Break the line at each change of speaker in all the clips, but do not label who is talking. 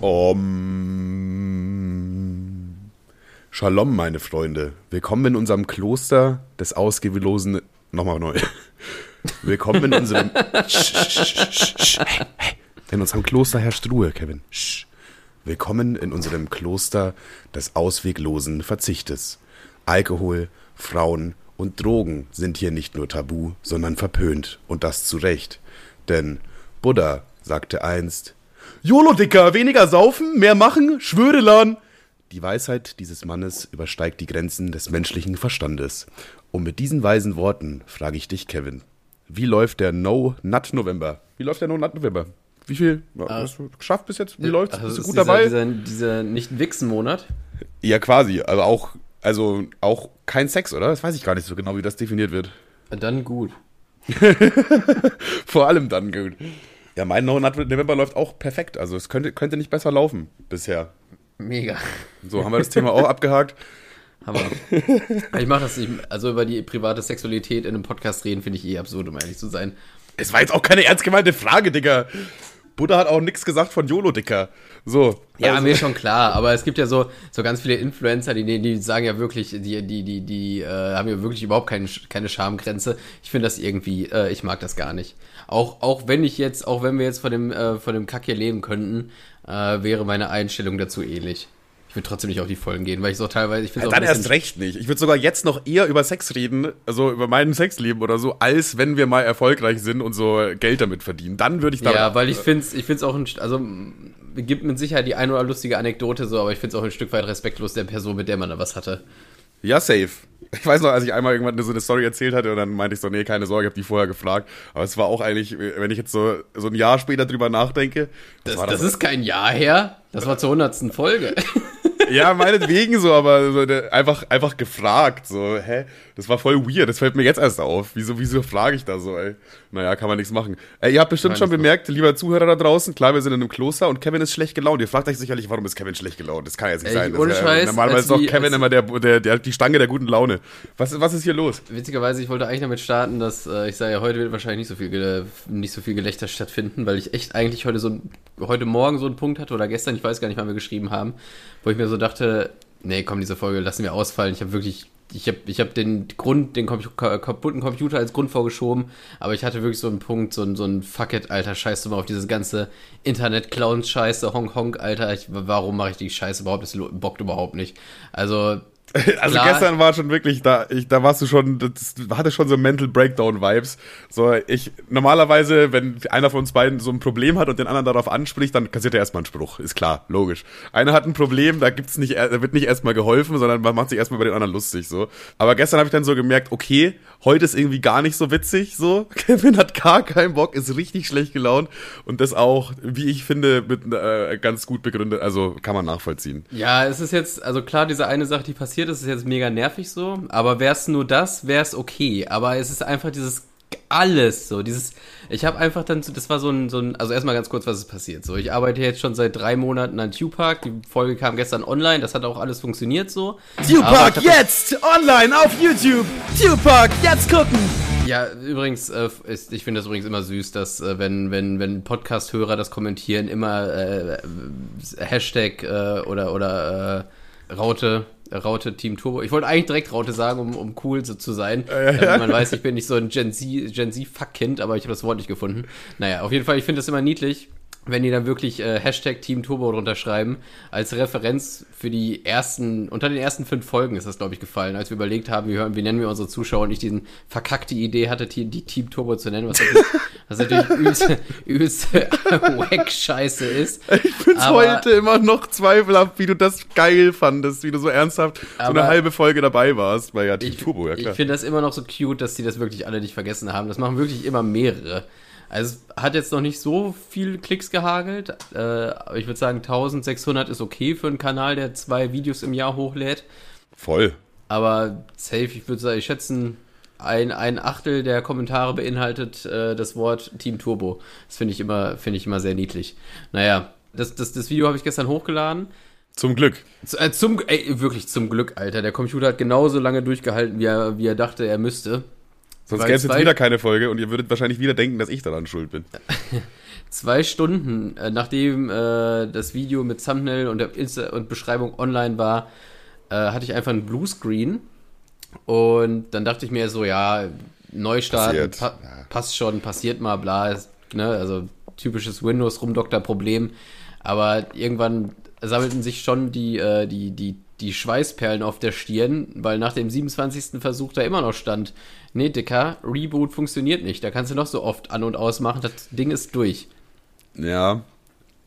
Om. Shalom, meine Freunde. Willkommen in unserem Kloster des ausgelosen. Nochmal neu. Willkommen in unserem. In unserem Kloster herrscht Ruhe, Kevin. Willkommen in unserem Kloster des ausweglosen Verzichtes. Alkohol, Frauen und Drogen sind hier nicht nur tabu, sondern verpönt. Und das zu Recht. Denn Buddha sagte einst: YOLO, Dicker, weniger saufen, mehr machen, schwöre lan. Die Weisheit dieses Mannes übersteigt die Grenzen des menschlichen Verstandes. Und mit diesen weisen Worten frage ich dich, Kevin. Wie läuft der No-Nut November? Wie läuft der No-Nut November? Wie viel
Ah.
hast du geschafft bis jetzt? Wie läuft's?
Also
Bist du gut
dieser,
dabei?
Dieser, dieser nicht-Wichsen-Monat.
Ja, quasi. Aber auch, also auch kein Sex, oder? Das weiß ich gar nicht so genau, wie das definiert wird.
Dann gut.
Vor allem dann gut. Ja, mein No-Nut November läuft auch perfekt. Also es könnte, könnte nicht besser laufen bisher.
Mega.
So, haben wir das Thema auch abgehakt.
Hammer. ich mache das nicht. Also über die private Sexualität in einem Podcast reden, finde ich eh absurd, um ehrlich zu sein.
Es war jetzt auch keine ernst gemeinte Frage, Digga. Buddha hat auch nichts gesagt von YOLO, Dicker. So.
Ja,
also-
mir schon klar, aber es gibt ja so, so ganz viele Influencer, die, die, sagen ja wirklich, die, die, die, die äh, haben ja wirklich überhaupt keine, keine Schamgrenze. Ich finde das irgendwie, äh, ich mag das gar nicht. Auch, auch wenn ich jetzt, auch wenn wir jetzt von dem, äh, von dem Kack hier leben könnten, äh, wäre meine Einstellung dazu ähnlich. Ich würde trotzdem nicht auf die Vollen gehen, weil ich so teilweise, ich finde
Dann erst recht nicht. Ich würde sogar jetzt noch eher über Sex reden, also über mein Sexleben oder so, als wenn wir mal erfolgreich sind und so Geld damit verdienen. Dann würde ich da.
Ja, weil ich finde es ich find's auch ein, also m, gibt mit Sicherheit die ein oder lustige Anekdote so, aber ich finde es auch ein Stück weit respektlos der Person, mit der man da was hatte.
Ja, safe. Ich weiß noch, als ich einmal irgendwann so eine Story erzählt hatte und dann meinte ich so, nee, keine Sorge, ich habe die vorher gefragt. Aber es war auch eigentlich, wenn ich jetzt so, so ein Jahr später drüber nachdenke.
Das,
war
das ist kein Jahr her, das war zur hundertsten Folge.
Ja, meinetwegen so, aber so, der- einfach, einfach gefragt, so, hä? Das war voll weird, das fällt mir jetzt erst auf. Wieso, wieso frage ich da so, ey? Naja, kann man nichts machen. Ey, ihr habt bestimmt
Nein,
schon bemerkt, lieber Zuhörer da draußen, klar, wir sind in einem Kloster und Kevin ist schlecht gelaunt. Ihr fragt euch sicherlich, warum ist Kevin schlecht gelaunt? Das kann jetzt nicht
Ey,
sein. Das
ohne
wär-
Scheiß,
Normalerweise ist doch
wie-
Kevin immer der, der, der, die Stange der guten Laune. Was, was ist hier los?
Witzigerweise, ich wollte eigentlich damit starten, dass äh, ich sage, heute wird wahrscheinlich nicht so viel nicht so viel Gelächter stattfinden, weil ich echt eigentlich heute so heute Morgen so einen Punkt hatte oder gestern, ich weiß gar nicht, wann wir geschrieben haben, wo ich mir so dachte, nee, komm, diese Folge lassen wir ausfallen. Ich habe wirklich ich habe ich hab den Grund, den kaputten Computer als Grund vorgeschoben, aber ich hatte wirklich so einen Punkt, so so ein Fuck it, Alter, scheiß du mal auf diese ganze Internet-Clowns-Scheiße, Honk Honk, Alter, ich, warum mache ich die Scheiße überhaupt? Das bockt überhaupt nicht. Also,
Also
Klar.
gestern war schon wirklich, da, ich, da warst du schon, das hatte schon so Mental Breakdown-Vibes. So, ich, normalerweise, wenn einer von uns beiden so ein Problem hat und den anderen darauf anspricht, dann kassiert er erstmal einen Spruch. Ist klar, logisch. Einer hat ein Problem, da gibt's nicht, da wird nicht erstmal geholfen, sondern man macht sich erstmal bei den anderen lustig, so. Aber gestern habe ich dann so gemerkt, okay, heute ist irgendwie gar nicht so witzig, so. Kevin hat gar keinen Bock, ist richtig schlecht gelaunt und das auch, wie ich finde, mit, äh, ganz gut begründet, also kann man nachvollziehen.
Ja, es ist jetzt, also klar, diese eine Sache, die passiert ist, ist jetzt mega nervig so, aber wäre es nur das, wäre es okay. Aber es ist einfach dieses alles so, dieses, ich habe einfach dann, das war so ein, so ein, also erstmal ganz kurz, was ist passiert. So, ich arbeite jetzt schon seit drei Monaten an Tupac, die Folge kam gestern online, das hat auch alles funktioniert so.
Tupac jetzt online auf YouTube. Tupac jetzt gucken.
Ja, übrigens, äh, ist, ich finde das übrigens immer süß, dass äh, wenn, wenn, wenn Podcast-Hörer das kommentieren, immer äh, Hashtag äh, oder, oder äh, Raute, Raute Team Turbo. Ich wollte eigentlich direkt Raute sagen, um, um cool so zu sein. Damit man weiß, ich bin nicht so ein Gen Z, Gen Z aber ich habe das Wort nicht gefunden. Naja, auf jeden Fall, ich finde das immer niedlich. Wenn die dann wirklich äh, Hashtag Team Turbo drunter schreiben, als Referenz für die ersten, unter den ersten fünf Folgen ist das, glaube ich, gefallen, als wir überlegt haben, wie, hören, wie nennen wir unsere Zuschauer und ich diesen verkackte Idee hatte, die, die Team Turbo zu nennen, was natürlich, was natürlich übelst, übelst Wack-Scheiße ist.
Ich
Aber-
heute immer noch zweifelhaft, wie du das geil fandest, wie du so ernsthaft so eine halbe Folge dabei warst bei ja, Team
Ich,
Turbo, ja
ich
klar.
finde das immer noch so cute, dass die das wirklich alle nicht vergessen haben. Das machen wirklich immer mehrere. Also es hat jetzt noch nicht so viel Klicks gehagelt, äh, aber ich würde sagen 1600 ist okay für einen Kanal, der zwei Videos im Jahr hochlädt.
Voll.
Aber safe, ich würde sagen, ich schätze, ein, ein Achtel der Kommentare beinhaltet äh, das Wort Team Turbo. Das finde ich immer, finde ich immer sehr niedlich. Naja, das, das, das Video habe ich gestern hochgeladen.
Zum Glück.
Z- äh, Zum, ey, wirklich zum Glück, Alter. Der Computer hat genauso lange durchgehalten, wie er, wie er dachte, er müsste.
Sonst gäbe es jetzt wieder keine Folge und ihr würdet wahrscheinlich wieder denken, dass ich daran schuld bin.
zwei Stunden, äh, nachdem äh, das Video mit Thumbnail und, Insta und Beschreibung online war, äh, hatte ich einfach einen Bluescreen. Und dann dachte ich mir so, ja, Neustart, pa ja. passt schon, passiert mal, bla, ist, ne, also typisches Windows-Rumdoktor-Problem. Aber irgendwann sammelten sich schon die, äh, die, die, die Schweißperlen auf der Stirn, weil nach dem 27. Versuch da immer noch stand, nee, Dicker, Reboot funktioniert nicht. Da kannst du noch so oft an- und ausmachen, das Ding ist durch.
Ja.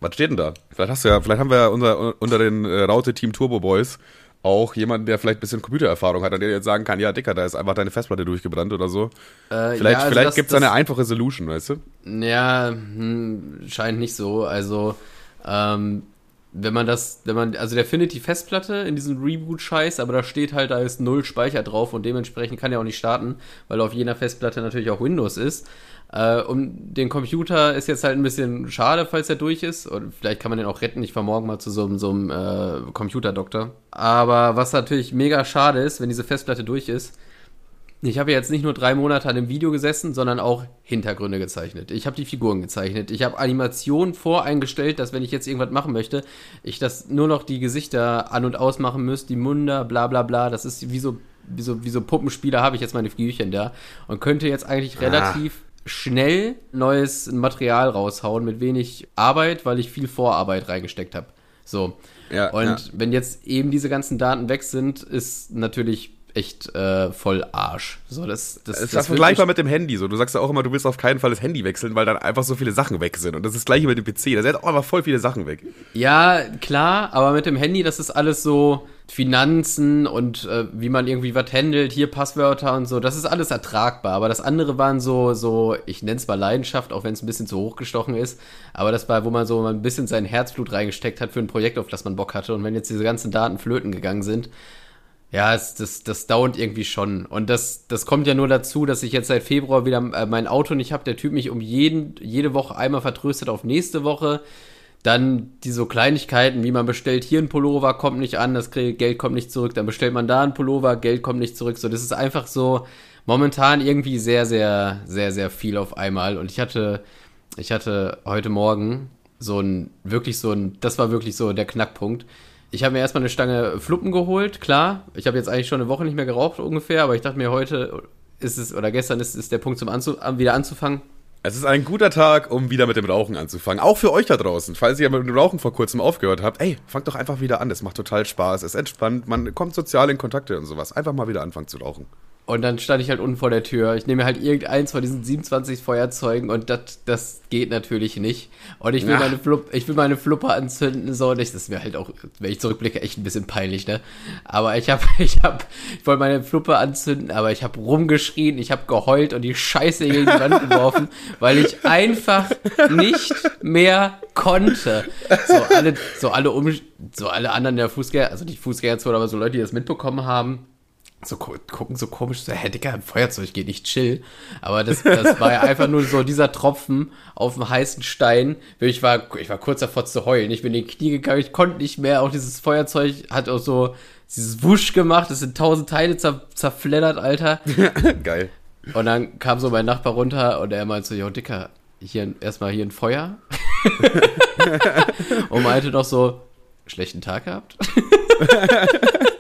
Was steht denn da? Vielleicht hast du ja, vielleicht haben wir ja unter, unter den äh, Raute Team Turbo Boys auch jemanden, der vielleicht ein bisschen Computererfahrung hat und der jetzt sagen kann, ja, Dicker, da ist einfach deine Festplatte durchgebrannt oder so. Äh, vielleicht ja, also vielleicht gibt es eine einfache Solution, weißt du?
Ja, hm, scheint nicht so. Also, ähm, wenn man das, wenn man, also der findet die Festplatte in diesem Reboot-Scheiß, aber da steht halt, da ist null Speicher drauf und dementsprechend kann er auch nicht starten, weil auf jener Festplatte natürlich auch Windows ist. Äh, um den Computer ist jetzt halt ein bisschen schade, falls er durch ist. Und vielleicht kann man den auch retten. Ich fahre morgen mal zu so, so einem äh, Computerdoktor. Aber was natürlich mega schade ist, wenn diese Festplatte durch ist, ich habe jetzt nicht nur drei Monate an dem Video gesessen, sondern auch Hintergründe gezeichnet. Ich habe die Figuren gezeichnet. Ich habe Animationen voreingestellt, dass wenn ich jetzt irgendwas machen möchte, ich das nur noch die Gesichter an- und ausmachen müsste, die Munder, bla bla bla. Das ist wie so, wie so, wie so Puppenspieler habe ich jetzt meine Figürchen da und könnte jetzt eigentlich ah. relativ schnell neues Material raushauen mit wenig Arbeit, weil ich viel Vorarbeit reingesteckt habe. So. Ja, und ja. wenn jetzt eben diese ganzen Daten weg sind, ist natürlich echt äh, voll Arsch. So, das, das,
es ist vergleichbar mit dem Handy. So, du sagst ja auch immer, du willst auf keinen Fall das Handy wechseln, weil dann einfach so viele Sachen weg sind. Und das ist das gleiche mit dem PC. Da sind auch einfach voll viele Sachen weg.
Ja, klar, aber mit dem Handy, das ist alles so Finanzen und äh, wie man irgendwie was handelt, hier Passwörter und so, das ist alles ertragbar. Aber das andere waren so, so, ich nenne es mal Leidenschaft, auch wenn es ein bisschen zu hochgestochen ist. Aber das war, wo man so ein bisschen sein Herzblut reingesteckt hat für ein Projekt, auf das man Bock hatte. Und wenn jetzt diese ganzen Daten flöten gegangen sind, ja, es, das, das dauert irgendwie schon. Und das, das kommt ja nur dazu, dass ich jetzt seit Februar wieder äh, mein Auto nicht habe. Der Typ mich um jeden, jede Woche einmal vertröstet auf nächste Woche. Dann die so Kleinigkeiten, wie man bestellt hier ein Pullover, kommt nicht an, das Geld kommt nicht zurück. Dann bestellt man da ein Pullover, Geld kommt nicht zurück. So, das ist einfach so momentan irgendwie sehr, sehr, sehr, sehr viel auf einmal. Und ich hatte, ich hatte heute Morgen so ein, wirklich so ein, das war wirklich so der Knackpunkt ich habe mir erstmal eine Stange Fluppen geholt, klar. Ich habe jetzt eigentlich schon eine Woche nicht mehr geraucht ungefähr, aber ich dachte mir, heute ist es, oder gestern ist, ist der Punkt zum Anzu wieder anzufangen.
Es ist ein guter Tag, um wieder mit dem Rauchen anzufangen. Auch für euch da draußen. Falls ihr mit dem Rauchen vor kurzem aufgehört habt, ey, fangt doch einfach wieder an. Es macht total Spaß, es entspannt, man kommt sozial in Kontakte und sowas. Einfach mal wieder anfangen zu rauchen.
Und dann stand ich halt unten vor der Tür. Ich nehme halt irgendeins von diesen 27 Feuerzeugen und das, das geht natürlich nicht. Und ich will Ach. meine Flup, ich will meine Fluppe anzünden, so und ich, das wäre halt auch, wenn ich zurückblicke, echt ein bisschen peinlich, ne? Aber ich habe, ich habe, ich wollte meine Fluppe anzünden, aber ich habe rumgeschrien, ich habe geheult und die Scheiße gegen die Wand geworfen, weil ich einfach nicht mehr konnte. So alle, so alle um, so alle anderen der Fußgänger, also nicht Fußgängerzone, aber so Leute, die das mitbekommen haben so gucken so komisch, so, hä, Digga, ein Feuerzeug geht nicht chill. Aber das, das war ja einfach nur so dieser Tropfen auf dem heißen Stein. Ich war, ich war kurz davor zu heulen. Ich bin in die Knie gegangen, ich konnte nicht mehr. Auch dieses Feuerzeug hat auch so dieses Wusch gemacht. Es sind tausend Teile zer, zerfleddert, Alter.
Geil.
Und dann kam so mein Nachbar runter und er meinte so, jo, Dicker, hier erstmal hier ein Feuer. und meinte noch so, schlechten Tag gehabt.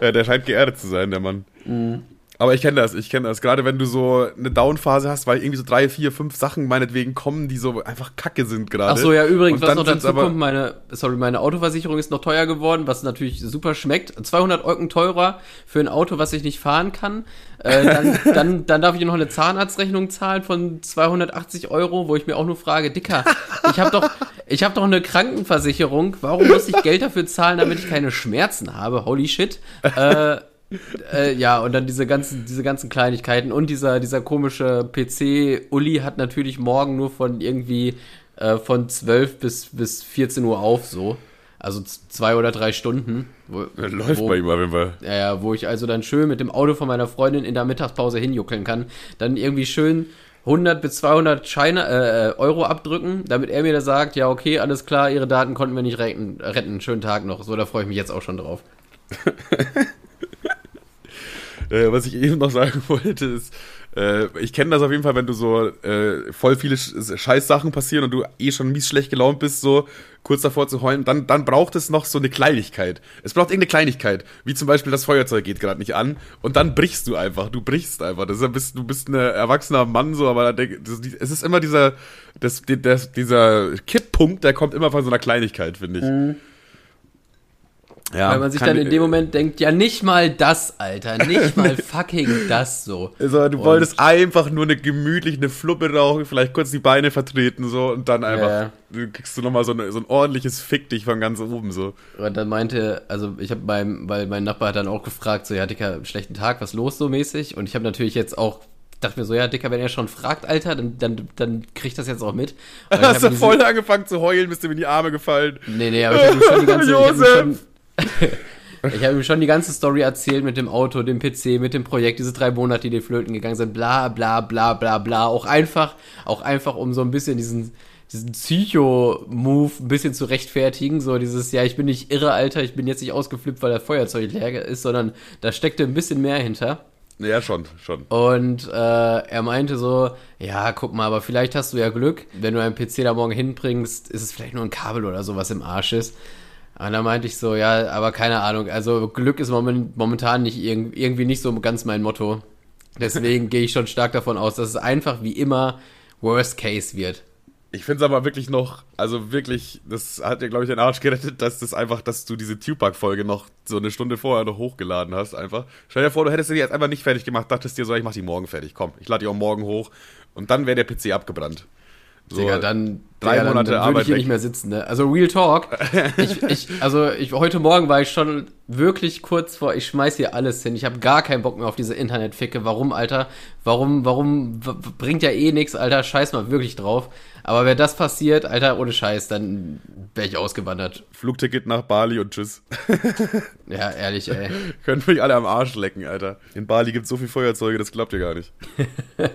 ja, der scheint geerdet zu sein, der Mann. Mhm. Aber ich kenne das, ich kenne das. Gerade wenn du so eine Down-Phase hast, weil irgendwie so drei, vier, fünf Sachen meinetwegen kommen, die so einfach kacke sind gerade.
Ach so, ja, übrigens, was noch dazu kommt, meine, sorry, meine Autoversicherung ist noch teuer geworden, was natürlich super schmeckt. 200 Euro teurer für ein Auto, was ich nicht fahren kann. Äh, dann, dann, dann darf ich noch eine Zahnarztrechnung zahlen von 280 Euro, wo ich mir auch nur frage, Dicker, ich habe doch, ich habe doch eine Krankenversicherung, warum muss ich Geld dafür zahlen, damit ich keine Schmerzen habe? Holy shit. Äh, äh, ja, und dann diese ganzen, diese ganzen Kleinigkeiten und dieser, dieser komische PC, Uli hat natürlich morgen nur von irgendwie äh, von 12 bis, bis 14 Uhr auf, so. Also zwei oder drei Stunden.
Wo, läuft wo, bei ihm auf jeden Fall.
Ja, ja, wo ich also dann schön mit dem Auto von meiner Freundin in der Mittagspause hinjuckeln kann. Dann irgendwie schön 100 bis 200 Scheine, äh, äh, Euro abdrücken, damit er mir da sagt, ja, okay, alles klar, ihre Daten konnten wir nicht retten, retten. Schönen Tag noch. So, da freue ich mich jetzt auch schon drauf.
Äh, was ich eben noch sagen wollte, ist, äh, ich kenne das auf jeden Fall, wenn du so äh, voll viele Scheißsachen passieren und du eh schon mies schlecht gelaunt bist, so kurz davor zu heulen, dann, dann braucht es noch so eine Kleinigkeit. Es braucht irgendeine Kleinigkeit, wie zum Beispiel das Feuerzeug geht gerade nicht an und dann brichst du einfach, du brichst einfach. Das ist, bist, du bist ein erwachsener Mann so, aber das, es ist immer dieser, das, das, dieser Kipppunkt, der kommt immer von so einer Kleinigkeit, finde ich. Mhm.
Ja, Weil man sich dann in dem Moment denkt, ja nicht mal das, Alter, nicht mal fucking das so.
Also, du und wolltest einfach nur eine gemütlich eine Fluppe rauchen, vielleicht kurz die Beine vertreten so und dann einfach, ja. du kriegst du nochmal so, eine, so ein ordentliches Fick dich von ganz oben so.
Und dann meinte, also ich habe beim, weil mein Nachbar hat dann auch gefragt, so ja Dicker, schlechten Tag, was los so mäßig? Und ich habe natürlich jetzt auch dachte mir so, ja, Dicker, wenn er schon fragt, Alter, dann, dann, dann krieg ich das jetzt auch mit.
Hast du voll angefangen zu heulen, bist du mir in die Arme gefallen.
Nee, nee, aber ich habe schon die ganze, Josef. ich habe ihm schon die ganze Story erzählt mit dem Auto, dem PC, mit dem Projekt, diese drei Monate, die die flöten gegangen sind, bla bla bla bla bla. Auch einfach, auch einfach, um so ein bisschen diesen, diesen Psycho-Move ein bisschen zu rechtfertigen. So dieses, ja, ich bin nicht irre, Alter, ich bin jetzt nicht ausgeflippt, weil der Feuerzeug leer ist, sondern da steckte ein bisschen mehr hinter.
Ja, schon, schon.
Und äh, er meinte so, ja, guck mal, aber vielleicht hast du ja Glück, wenn du einen PC da morgen hinbringst, ist es vielleicht nur ein Kabel oder so, was im Arsch ist. Und da meinte ich so, ja, aber keine Ahnung. Also Glück ist momentan nicht irgendwie nicht so ganz mein Motto. Deswegen gehe ich schon stark davon aus, dass es einfach wie immer Worst Case wird.
Ich finde es aber wirklich noch, also wirklich, das hat dir, glaube ich, den Arsch gerettet, dass das einfach, dass du diese Tupac-Folge noch so eine Stunde vorher noch hochgeladen hast, einfach. Stell dir vor, du hättest sie jetzt einfach nicht fertig gemacht, dachtest dir so, ich mach die morgen fertig, komm, ich lade die auch morgen hoch und dann wäre der PC abgebrannt.
So Digga, dann drei Digga, Monate dann, dann würde ich hier weg. nicht mehr sitzen. Ne? Also Real Talk. ich, ich, also ich, heute Morgen war ich schon wirklich kurz vor, ich schmeiß hier alles hin. Ich habe gar keinen Bock mehr auf diese Internetficke. Warum, Alter? Warum, warum bringt ja eh nichts, Alter? Scheiß mal wirklich drauf. Aber wenn das passiert, Alter, ohne Scheiß, dann wäre ich ausgewandert.
Flugticket nach Bali und tschüss.
ja, ehrlich, ey.
Können mich alle am Arsch lecken, Alter. In Bali gibt es so viel Feuerzeuge, das klappt ihr gar nicht.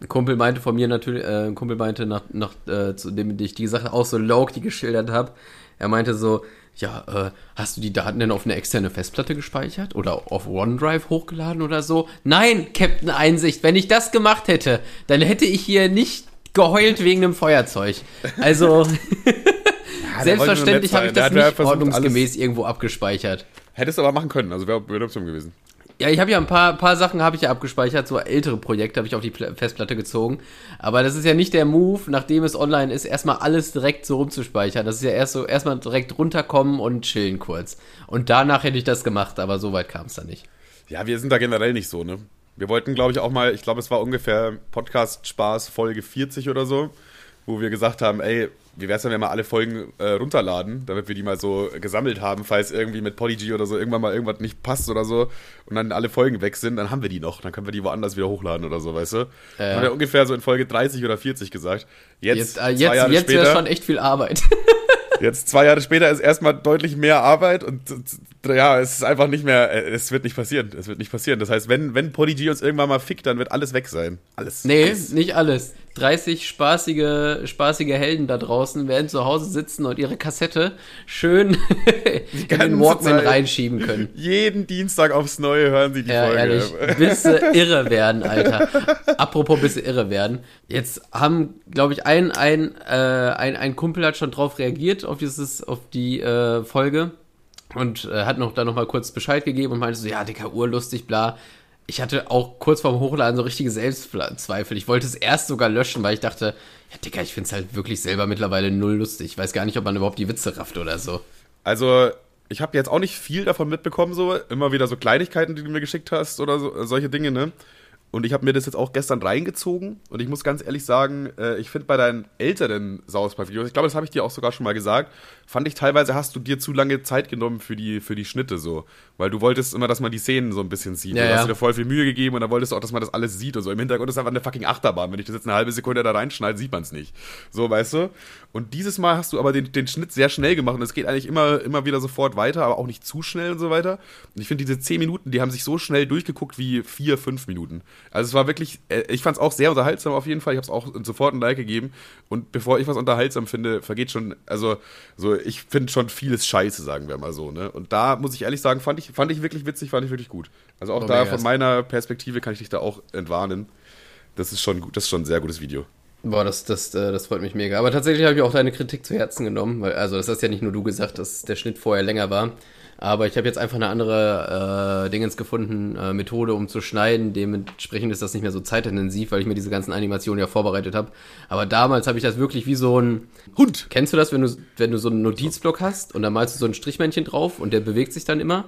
Ein Kumpel meinte von mir natürlich, äh, ein Kumpel meinte, nach, nach äh, zu dem ich die Sache auch so die geschildert habe, er meinte so, ja, äh, hast du die Daten denn auf eine externe Festplatte gespeichert oder auf OneDrive hochgeladen oder so? Nein, Captain Einsicht, wenn ich das gemacht hätte, dann hätte ich hier nicht geheult wegen einem Feuerzeug. Also ja, selbstverständlich habe ich das nicht ordnungsgemäß irgendwo abgespeichert.
Hättest du aber machen können, also wäre wär Option gewesen.
Ja, ich habe ja ein paar, paar Sachen habe ich ja abgespeichert, so ältere Projekte habe ich auf die Festplatte gezogen. Aber das ist ja nicht der Move, nachdem es online ist, erstmal alles direkt so rumzuspeichern. Das ist ja erst so, erstmal direkt runterkommen und chillen kurz. Und danach hätte ich das gemacht, aber so weit kam es dann nicht.
Ja, wir sind da generell nicht so, ne? Wir wollten, glaube ich, auch mal, ich glaube, es war ungefähr Podcast Spaß Folge 40 oder so, wo wir gesagt haben, ey, wie wäre es denn, wenn wir alle Folgen äh, runterladen, damit wir die mal so gesammelt haben, falls irgendwie mit Polyg oder so irgendwann mal irgendwas nicht passt oder so und dann alle Folgen weg sind, dann haben wir die noch. Dann können wir die woanders wieder hochladen oder so, weißt du? Ja. Haben wir ungefähr so in Folge 30 oder 40 gesagt. Jetzt,
jetzt, äh, jetzt, jetzt wäre schon echt viel Arbeit.
Jetzt zwei Jahre später ist erstmal deutlich mehr Arbeit und ja, es ist einfach nicht mehr, äh, es wird nicht passieren. Es wird nicht passieren. Das heißt, wenn, wenn Polyg uns irgendwann mal fickt, dann wird alles weg sein. Alles.
Nee,
alles.
nicht alles. 30 spaßige, spaßige Helden da draußen werden zu Hause sitzen und ihre Kassette schön in den Walkman Zeit. reinschieben können.
Jeden Dienstag aufs Neue hören sie die ja, Folge. Ehrlich,
bis sie irre werden, Alter. Apropos bis sie irre werden. Jetzt haben, glaube ich, ein, ein, äh, ein, ein Kumpel hat schon drauf reagiert, auf, dieses, auf die äh, Folge und äh, hat noch da noch mal kurz Bescheid gegeben und meinte so, ja, dicker, urlustig, bla ich hatte auch kurz vorm Hochladen so richtige Selbstzweifel. Ich wollte es erst sogar löschen, weil ich dachte, ja, Dicker, ich finde es halt wirklich selber mittlerweile null lustig. Ich weiß gar nicht, ob man überhaupt die Witze rafft oder so.
Also, ich habe jetzt auch nicht viel davon mitbekommen, so. Immer wieder so Kleinigkeiten, die du mir geschickt hast oder so, solche Dinge, ne? Und ich habe mir das jetzt auch gestern reingezogen und ich muss ganz ehrlich sagen, äh, ich finde bei deinen älteren South Park-Videos, ich glaube, das habe ich dir auch sogar schon mal gesagt, fand ich teilweise hast du dir zu lange Zeit genommen für die, für die Schnitte so. Weil du wolltest immer, dass man die Szenen so ein bisschen sieht. Ja, du ja. hast dir voll viel Mühe gegeben und dann wolltest du auch, dass man das alles sieht und so. Im Hintergrund ist einfach eine fucking Achterbahn. Wenn ich das jetzt eine halbe Sekunde da reinschneide, sieht man es nicht. So, weißt du? Und dieses Mal hast du aber den, den Schnitt sehr schnell gemacht und es geht eigentlich immer, immer wieder sofort weiter, aber auch nicht zu schnell und so weiter. Und ich finde, diese zehn Minuten, die haben sich so schnell durchgeguckt wie vier, fünf Minuten. Also es war wirklich, äh, ich fand es auch sehr unterhaltsam auf jeden Fall. Ich habe es auch sofort ein Like gegeben. Und bevor ich was unterhaltsam finde, vergeht schon, also so, ich finde schon vieles Scheiße, sagen wir mal so. Ne? Und da muss ich ehrlich sagen, fand ich, fand ich wirklich witzig, fand ich wirklich gut. Also auch oh, da von meiner Perspektive kann ich dich da auch entwarnen. Das ist schon gut, das ist schon ein sehr gutes Video.
Boah, das, das, äh, das freut mich mega. Aber tatsächlich habe ich auch deine Kritik zu Herzen genommen, weil, also das hast ja nicht nur du gesagt, dass der Schnitt vorher länger war. Aber ich habe jetzt einfach eine andere äh, Dingens gefunden, äh, Methode, um zu schneiden. Dementsprechend ist das nicht mehr so zeitintensiv, weil ich mir diese ganzen Animationen ja vorbereitet habe. Aber damals habe ich das wirklich wie so ein Hund. Kennst du das, wenn du, wenn du so einen Notizblock hast und da malst du so ein Strichmännchen drauf und der bewegt sich dann immer?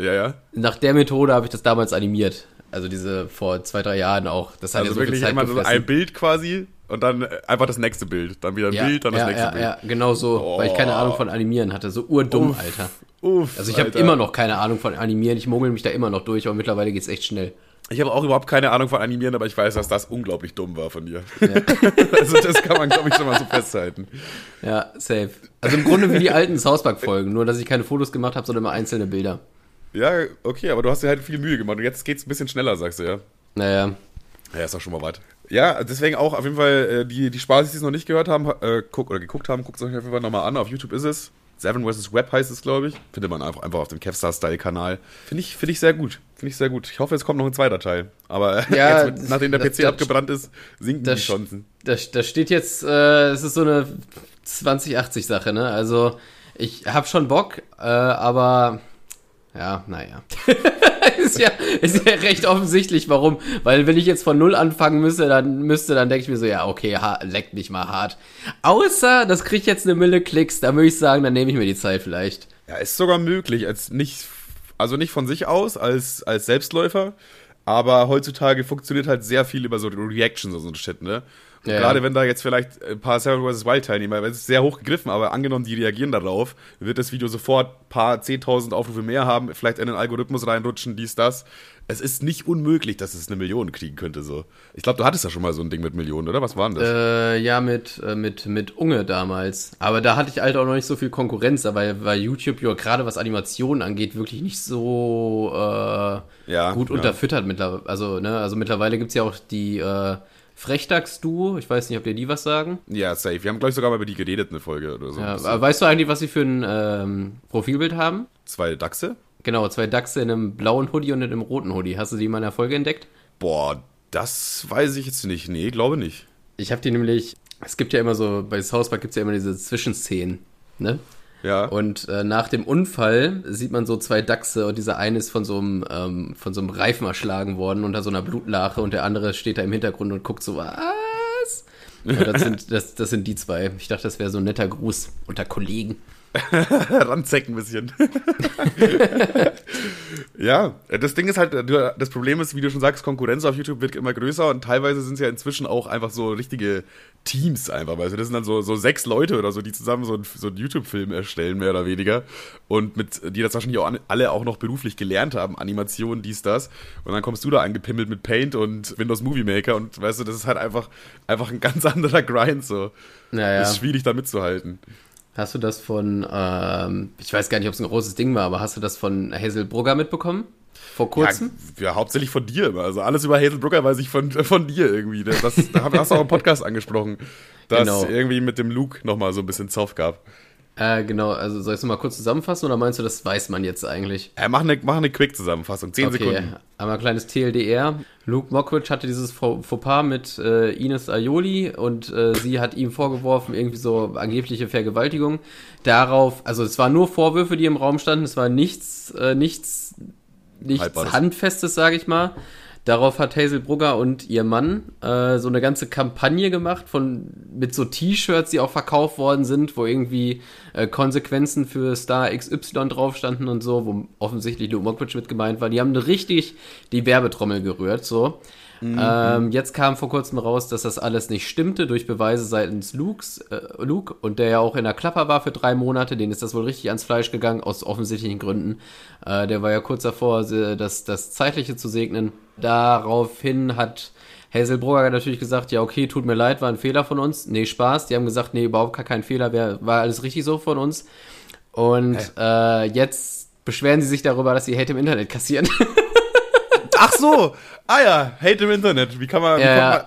Ja, ja.
Nach der Methode habe ich das damals animiert. Also diese vor zwei, drei Jahren auch.
Das hat also ja so wirklich viel Zeit immer so ein Bild quasi und dann einfach das nächste Bild. Dann wieder ein
ja,
Bild, dann das
ja,
nächste
ja,
Bild.
Ja, genau so, oh. weil ich keine Ahnung von Animieren hatte. So urdumm, Uff. Alter. Uff, also ich habe immer noch keine Ahnung von Animieren. Ich mogel mich da immer noch durch, aber mittlerweile geht's echt schnell.
Ich habe auch überhaupt keine Ahnung von Animieren, aber ich weiß, dass das unglaublich dumm war von dir. Ja. also das kann man, glaube ich, schon mal so festhalten.
Ja, safe. Also im Grunde wie die alten South Park-Folgen, nur dass ich keine Fotos gemacht habe, sondern immer einzelne Bilder.
Ja, okay, aber du hast dir halt viel Mühe gemacht und jetzt geht's ein bisschen schneller, sagst du ja.
Naja.
Ja, ist doch schon mal weit. Ja, deswegen auch auf jeden Fall, äh, die, die Spaß, die es noch nicht gehört haben, äh, guck, oder geguckt haben, guckt es euch auf jeden Fall nochmal an. Auf YouTube ist es. Seven vs. Web heißt es, glaube ich. Findet man einfach, einfach auf dem Kevstar-Style-Kanal. Finde ich, find ich sehr gut. Finde ich sehr gut. Ich hoffe, es kommt noch ein zweiter Teil. Aber ja, jetzt, nachdem der PC abgebrannt ist, sinken die Chancen.
Da, da steht jetzt, äh, es ist so eine 2080-Sache, ne? Also, ich habe schon Bock, äh, aber ja, naja. ist, ja, ist ja recht offensichtlich, warum. Weil wenn ich jetzt von null anfangen müsste, dann müsste, dann denke ich mir so, ja, okay, ha, leckt mich mal hart. Außer, das kriegt jetzt eine Mille Klicks, da würde ich sagen, dann nehme ich mir die Zeit vielleicht.
Ja, ist sogar möglich, als nicht, also nicht von sich aus, als, als Selbstläufer, aber heutzutage funktioniert halt sehr viel über so Reactions und so ein Shit, ne? Ja, gerade wenn da jetzt vielleicht ein paar Seven vs. Wild Teilnehmer, weil es ist sehr hoch gegriffen, aber angenommen, die reagieren darauf, wird das Video sofort ein paar 10.000 Aufrufe mehr haben, vielleicht in den Algorithmus reinrutschen, dies, das. Es ist nicht unmöglich, dass es eine Million kriegen könnte, so. Ich glaube, du hattest ja schon mal so ein Ding mit Millionen, oder? Was war denn das?
Äh, ja, mit, äh, mit, mit Unge damals. Aber da hatte ich halt auch noch nicht so viel Konkurrenz, aber weil YouTube ja gerade was Animationen angeht, wirklich nicht so äh, ja, gut ja. unterfüttert mittlerweile. Also, ne, also mittlerweile gibt es ja auch die, äh, Frechdachs-Duo. Ich weiß nicht, ob dir die was sagen.
Ja, safe. Wir haben, glaube ich, sogar mal über die geredet, eine Folge oder so.
Ja, weißt du eigentlich, was sie für ein ähm, Profilbild haben?
Zwei Dachse?
Genau, zwei Dachse in einem blauen Hoodie und in einem roten Hoodie. Hast du die mal in der Folge entdeckt?
Boah, das weiß ich jetzt nicht. Nee, glaube nicht.
Ich habe die nämlich, es gibt ja immer so, bei South Park gibt es ja immer diese Zwischenszenen, ne?
Ja.
Und äh, nach dem Unfall sieht man so zwei Dachse und dieser eine ist von so einem, ähm, von so einem Reifen erschlagen worden unter so einer Blutlache und der andere steht da im Hintergrund und guckt so, was? das, sind, das, das sind die zwei. Ich dachte, das wäre so ein netter Gruß unter Kollegen.
Ranzecken ein bisschen. ja, das Ding ist halt, das Problem ist, wie du schon sagst, Konkurrenz auf YouTube wird immer größer und teilweise sind es ja inzwischen auch einfach so richtige Teams einfach. Also das sind dann so, so sechs Leute oder so, die zusammen so, ein, so einen YouTube-Film erstellen, mehr oder weniger. Und mit, die das wahrscheinlich auch alle auch noch beruflich gelernt haben, Animationen, dies, das. Und dann kommst du da angepimmelt mit Paint und Windows Movie Maker und weißt du, das ist halt einfach, einfach ein ganz anderer Grind so.
Naja.
Ist schwierig da mitzuhalten.
Hast du das von, ähm, ich weiß gar nicht, ob es ein großes Ding war, aber hast du das von Hazel Brugger mitbekommen? Vor kurzem?
Ja, ja, hauptsächlich von dir. Also alles über Hazel Brugger weiß ich von, von dir irgendwie. Das, da hast du auch im Podcast angesprochen, dass genau. irgendwie mit dem Luke nochmal so ein bisschen Zoff gab.
Äh, genau, also soll ich es mal kurz zusammenfassen oder meinst du, das weiß man jetzt eigentlich?
Äh, mach eine, mach eine Quick-Zusammenfassung, 10 okay. Sekunden.
Einmal ein kleines TLDR. Luke Mockridge hatte dieses Fauxpas mit äh, Ines Aioli und äh, sie hat ihm vorgeworfen, irgendwie so angebliche Vergewaltigung. Darauf, also es waren nur Vorwürfe, die im Raum standen, es war nichts, äh, nichts, nichts Handfestes, sage ich mal. Darauf hat Hazel Brugger und ihr Mann äh, so eine ganze Kampagne gemacht von mit so T-Shirts, die auch verkauft worden sind, wo irgendwie äh, Konsequenzen für Star XY drauf standen und so, wo offensichtlich Luke Mockridge mit gemeint war. Die haben richtig die Werbetrommel gerührt, so. Mhm. Ähm, jetzt kam vor kurzem raus, dass das alles nicht stimmte durch Beweise seitens Lukes, äh, Luke und der ja auch in der Klapper war für drei Monate. Den ist das wohl richtig ans Fleisch gegangen, aus offensichtlichen Gründen. Äh, der war ja kurz davor, das, das Zeitliche zu segnen. Daraufhin hat Hazel Brugger natürlich gesagt, ja, okay, tut mir leid, war ein Fehler von uns. Nee, Spaß. Die haben gesagt, nee, überhaupt gar kein Fehler, war alles richtig so von uns. Und hey. äh, jetzt beschweren sie sich darüber, dass sie Hate im Internet kassieren.
Ach so. Ah ja, Hate im Internet. Wie kann man. Wie
Ja,
kommt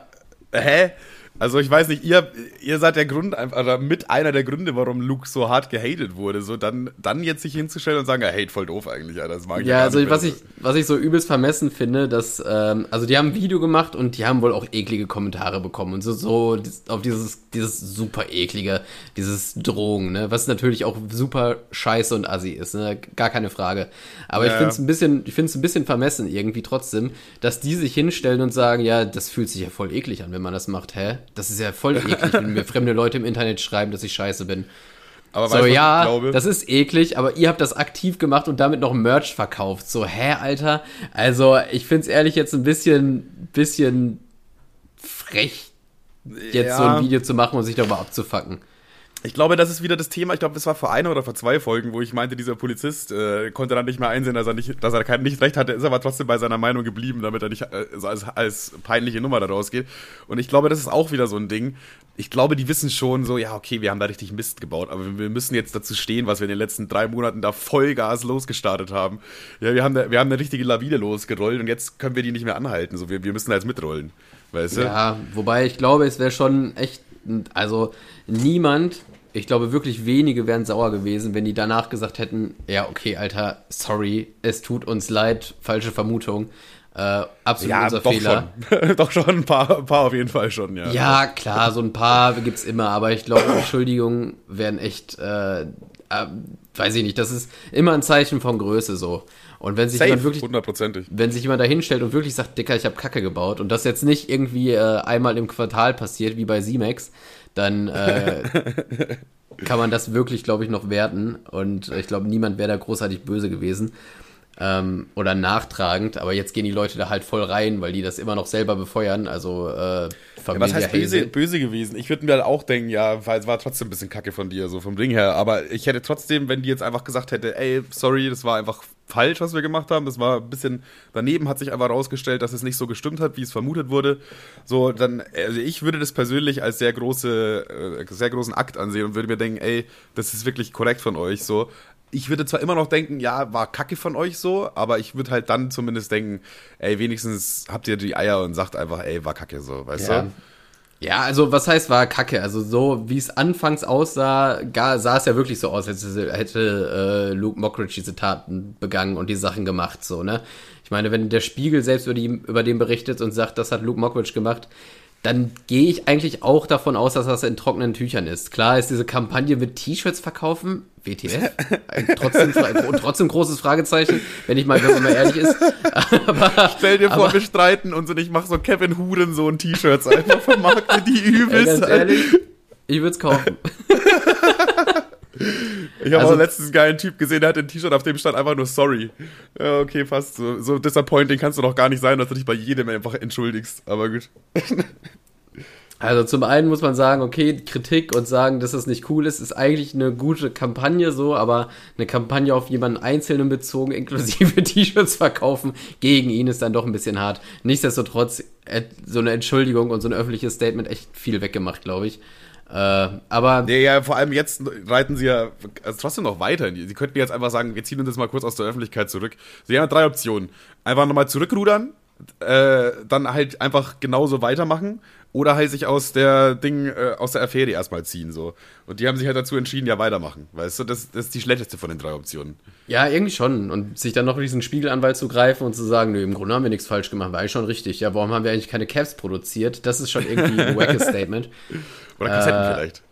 man hä? Also ich weiß nicht, ihr, ihr seid der Grund, einfach- oder mit einer der Gründe, warum Luke so hart gehatet wurde. So dann, dann jetzt sich hinzustellen und sagen, ja, hate voll doof eigentlich, Alter. Das mag ich
Ja, also
nicht
was ich, was ich so übelst vermessen finde, dass, ähm, also die haben ein Video gemacht und die haben wohl auch eklige Kommentare bekommen und so, so auf dieses, dieses super eklige, dieses Drogen, ne, was natürlich auch super scheiße und assi ist, ne, gar keine Frage. Aber ich
Ja,
finde es ein bisschen, ich finde es ein bisschen vermessen irgendwie trotzdem, dass die sich hinstellen und sagen, ja, das fühlt sich ja voll eklig an, wenn man das macht, hä? Das ist ja voll eklig, wenn mir fremde Leute im Internet schreiben, dass ich scheiße bin.
Aber
So,
weißt
ja,
ich glaube?
das ist eklig, aber ihr habt das aktiv gemacht und damit noch Merch verkauft. So, hä, Alter? Also, ich find's ehrlich jetzt ein bisschen, bisschen frech, jetzt
Ja.
so ein Video zu machen und sich darüber abzufacken.
Ich glaube, das ist wieder das Thema. Ich glaube, das war vor einer oder vor zwei Folgen, wo ich meinte, dieser Polizist äh, konnte dann nicht mehr einsehen, dass er nicht, dass er kein, nicht recht hatte, ist aber trotzdem bei seiner Meinung geblieben, damit er nicht äh, als, als peinliche Nummer da rausgeht. Und ich glaube, das ist auch wieder so ein Ding. Ich glaube, die wissen schon so, ja, okay, wir haben da richtig Mist gebaut, aber wir müssen jetzt dazu stehen, was wir in den letzten drei Monaten da Vollgas losgestartet haben. Ja, wir haben, da, wir haben eine richtige Lawine losgerollt und jetzt können wir die nicht mehr anhalten. So, wir, wir müssen da jetzt mitrollen. Weißt du?
Ja, wobei ich glaube, es wäre schon echt, also niemand, ich glaube wirklich wenige wären sauer gewesen, wenn die danach gesagt hätten, ja, okay, Alter, sorry, es tut uns leid, falsche Vermutung, äh, absolut
Ja,
unser
doch
Fehler.
schon. doch schon, ein paar, ein paar auf jeden Fall schon, ja.
Ja, klar, so ein paar gibt's immer, aber ich glaube, Entschuldigungen wären echt, äh, äh, weiß ich nicht, das ist immer ein Zeichen von Größe so. Und wenn sich
Safe,
jemand wirklich, wenn sich jemand da hinstellt und wirklich sagt, Dicker, ich habe Kacke gebaut und das jetzt nicht irgendwie äh, einmal im Quartal passiert, wie bei Simex, dann äh, kann man das wirklich, glaube ich, noch werten. Und ich glaube, niemand wäre da großartig böse gewesen ähm, oder nachtragend. Aber jetzt gehen die Leute da halt voll rein, weil die das immer noch selber befeuern. Also äh,
Ja, was heißt böse, böse gewesen? Ich würde mir halt auch denken, ja, weil es war trotzdem ein bisschen kacke von dir, so vom Ding her. Aber ich hätte trotzdem, wenn die jetzt einfach gesagt hätte, ey, sorry, das war einfach falsch, was wir gemacht haben. Das war ein bisschen daneben, hat sich einfach rausgestellt, dass es nicht so gestimmt hat, wie es vermutet wurde. So, dann, also ich würde das persönlich als sehr große, äh, sehr großen Akt ansehen und würde mir denken, ey, das ist wirklich korrekt von euch, so. Ich würde zwar immer noch denken, ja, war kacke von euch so, aber ich würde halt dann zumindest denken, ey, wenigstens habt ihr die Eier und sagt einfach, ey, war kacke so, weißt
Ja.
du?
Ja, also was heißt war Kacke? Also so wie es anfangs aussah, gar, sah es ja wirklich so aus, als hätte, äh, Luke Mockridge diese Taten begangen und die Sachen gemacht, so, ne? Ich meine, wenn der Spiegel selbst über, die, über den berichtet und sagt, das hat Luke Mockridge gemacht, dann gehe ich eigentlich auch davon aus, dass das in trockenen Tüchern ist. Klar ist diese Kampagne mit T-Shirts verkaufen, WTF, trotzdem, trotzdem großes Fragezeichen, wenn ich mal, wenn man mal ehrlich ist. Aber,
Stell dir vor,
aber-
wir streiten und so, ich mach so Kevin Hurensohn T-Shirts einfach vermarkte die
Ey,
übelst.
ganz ehrlich, ich würde es kaufen.
ich habe
also-
auch letztens einen geilen Typ gesehen, der hat ein T-Shirt, auf dem stand einfach nur sorry. Ja, okay, fast. So, so disappointing kannst du doch gar nicht sein, dass du dich bei jedem einfach entschuldigst. Aber gut.
Also zum einen muss man sagen, okay, Kritik und sagen, dass das nicht cool ist, ist eigentlich eine gute Kampagne so, aber eine Kampagne auf jemanden Einzelnen bezogen, inklusive T-Shirts verkaufen, gegen ihn ist dann doch ein bisschen hart. Nichtsdestotrotz, äh, so eine Entschuldigung und so ein öffentliches Statement echt viel weggemacht, glaube ich. Äh, aber
Ja, ja, vor allem jetzt reiten sie ja also trotzdem noch weiter. Sie könnten jetzt einfach sagen, wir ziehen uns jetzt mal kurz aus der Öffentlichkeit zurück. Sie haben drei Optionen. Einfach nochmal zurückrudern, äh, dann halt einfach genauso weitermachen oder halt sich aus der Ding, äh, aus der Affäre erstmal ziehen, so. Und die haben sich halt dazu entschieden, ja, weitermachen. Weißt du, das, das ist die schlechteste von den drei Optionen.
Ja, irgendwie schon. Und sich dann noch diesen Spiegelanwalt zu greifen und zu sagen, nö, im Grunde haben wir nichts falsch gemacht, war eigentlich schon richtig. Ja, warum haben wir eigentlich keine Caps produziert? Das ist schon irgendwie ein wackes Statement.
Oder Kassetten
Äh,
vielleicht.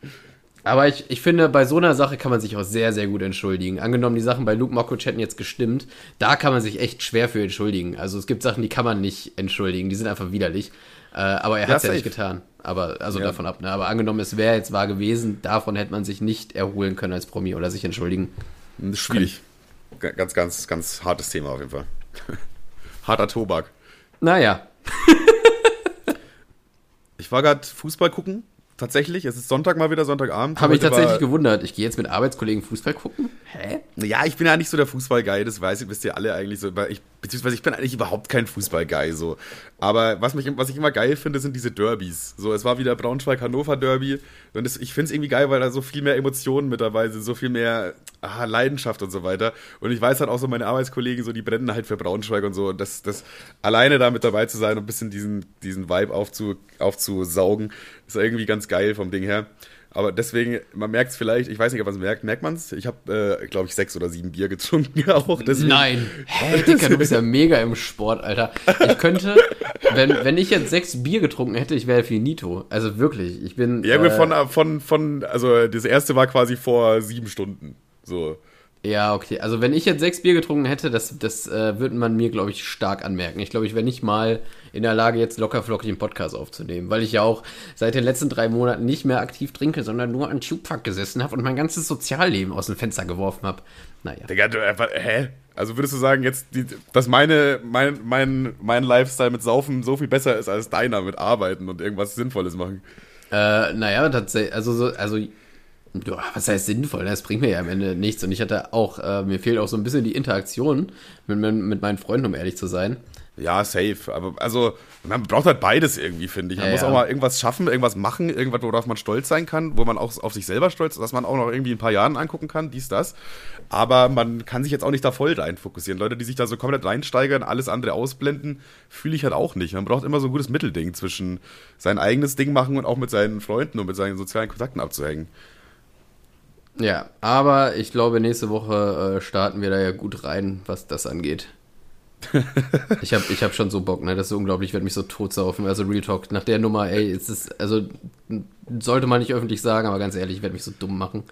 Aber ich, ich finde, bei so einer Sache kann man sich auch sehr, sehr gut entschuldigen. Angenommen, die Sachen bei Luke Mockridge hätten jetzt gestimmt, da kann man sich echt schwer für entschuldigen. Also es gibt Sachen, die kann man nicht entschuldigen, die sind einfach widerlich. Äh, aber er hat es ja nicht getan. Aber, also
Ja.
davon ab, ne? Aber angenommen, es wäre jetzt wahr gewesen, davon hätte man sich nicht erholen können als Promi oder sich entschuldigen.
Das ist schwierig. Ga- Ganz, ganz, ganz hartes Thema auf jeden Fall. Harter Tobak.
Naja.
Ich war gerade Fußball gucken. Tatsächlich, es ist Sonntag mal wieder, Sonntagabend.
Habe ich tatsächlich
war-
gewundert. Ich gehe jetzt mit Arbeitskollegen Fußball gucken? Hä?
Ja, ich bin ja nicht so der Fußballguy, das weiß ich, wisst ihr alle eigentlich so. Ich beziehungsweise ich bin eigentlich überhaupt kein Fußball-Guy, so. Aber was, mich, was ich immer geil finde, sind diese Derbys. So, es war wieder Braunschweig-Hannover-Derby. Und es, ich finde es irgendwie geil, weil da so viel mehr Emotionen mit dabei sind, so viel mehr ah, Leidenschaft und so weiter. Und ich weiß halt auch so, meine Arbeitskollegen, so, die brennen halt für Braunschweig und so. Und das, das alleine da mit dabei zu sein und ein bisschen diesen, diesen Vibe aufzu, aufzusaugen, ist irgendwie ganz geil vom Ding her. Aber deswegen, man merkt es vielleicht, ich weiß nicht, ob man es merkt, merkt man es? Ich habe, äh, glaube ich, sechs oder sieben Bier getrunken auch.
Deswegen. Nein. Hä, Dicker, du bist ja mega im Sport, Alter. Ich könnte, wenn, wenn ich jetzt sechs Bier getrunken hätte, ich wäre finito. Also wirklich, ich bin.
Ja, äh, von, von, von, also das erste war quasi vor sieben Stunden. So.
Ja, okay. Also wenn ich jetzt sechs Bier getrunken hätte, das, das äh, würde man mir, glaube ich, stark anmerken. Ich glaube, ich wäre nicht mal in der Lage, jetzt locker flockig einen Podcast aufzunehmen, weil ich ja auch seit den letzten drei Monaten nicht mehr aktiv trinke, sondern nur an Tubefuck gesessen habe und mein ganzes Sozialleben aus dem Fenster geworfen habe. Naja.
Digga, du einfach, hä? Also würdest du sagen jetzt, die, dass meine, mein, mein, mein Lifestyle mit Saufen so viel besser ist als deiner mit Arbeiten und irgendwas Sinnvolles machen?
Äh, naja, tatsächlich, also so, also ja, was heißt sinnvoll? Das bringt mir ja am Ende nichts. Und ich hatte auch, äh, mir fehlt auch so ein bisschen die Interaktion mit, mit meinen Freunden, um ehrlich zu sein.
Ja, safe. Aber also, man braucht halt beides irgendwie, finde ich. Man ja, muss ja. auch mal irgendwas schaffen, irgendwas machen, irgendwas, worauf man stolz sein kann, wo man auch auf sich selber stolz ist, dass man auch noch irgendwie ein paar Jahren angucken kann, dies, das. Aber man kann sich jetzt auch nicht da voll rein fokussieren. Leute, die sich da so komplett reinsteigern, alles andere ausblenden, fühle ich halt auch nicht. Man braucht immer so ein gutes Mittelding zwischen sein eigenes Ding machen und auch mit seinen Freunden und mit seinen sozialen Kontakten abzuhängen.
Ja, aber ich glaube, nächste Woche äh, starten wir da ja gut rein, was das angeht. ich habe ich hab schon so Bock, ne? Das ist unglaublich, ich werde mich so totsaufen. Also Real Talk, nach der Nummer, ey, ist es, also sollte man nicht öffentlich sagen, aber ganz ehrlich, ich werde mich so dumm machen.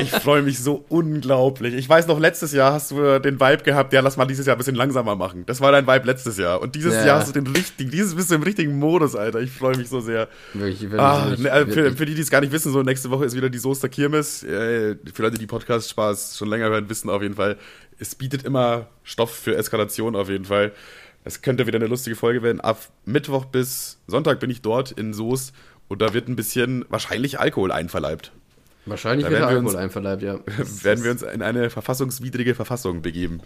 Ich freue mich so unglaublich. Ich weiß noch, letztes Jahr hast du den Vibe gehabt, ja, lass mal dieses Jahr ein bisschen langsamer machen. Das war dein Vibe letztes Jahr. Und dieses ja. Jahr hast du den richtigen, dieses bist du im richtigen Modus, Alter. Ich freue mich so sehr. Wirklich, ah, wirklich, ne, für, für, die, die es gar nicht wissen, so nächste Woche ist wieder die Soester Kirmes. Äh, für Leute, die Podcast-Spaß schon länger hören, wissen auf jeden Fall, es bietet immer Stoff für Eskalation auf jeden Fall. Es könnte wieder eine lustige Folge werden. Ab Mittwoch bis Sonntag bin ich dort in Soest und da wird ein bisschen wahrscheinlich Alkohol einverleibt.
Wahrscheinlich wird Alkohol uns, einverleibt, ja.
werden wir uns in eine verfassungswidrige Verfassung begeben.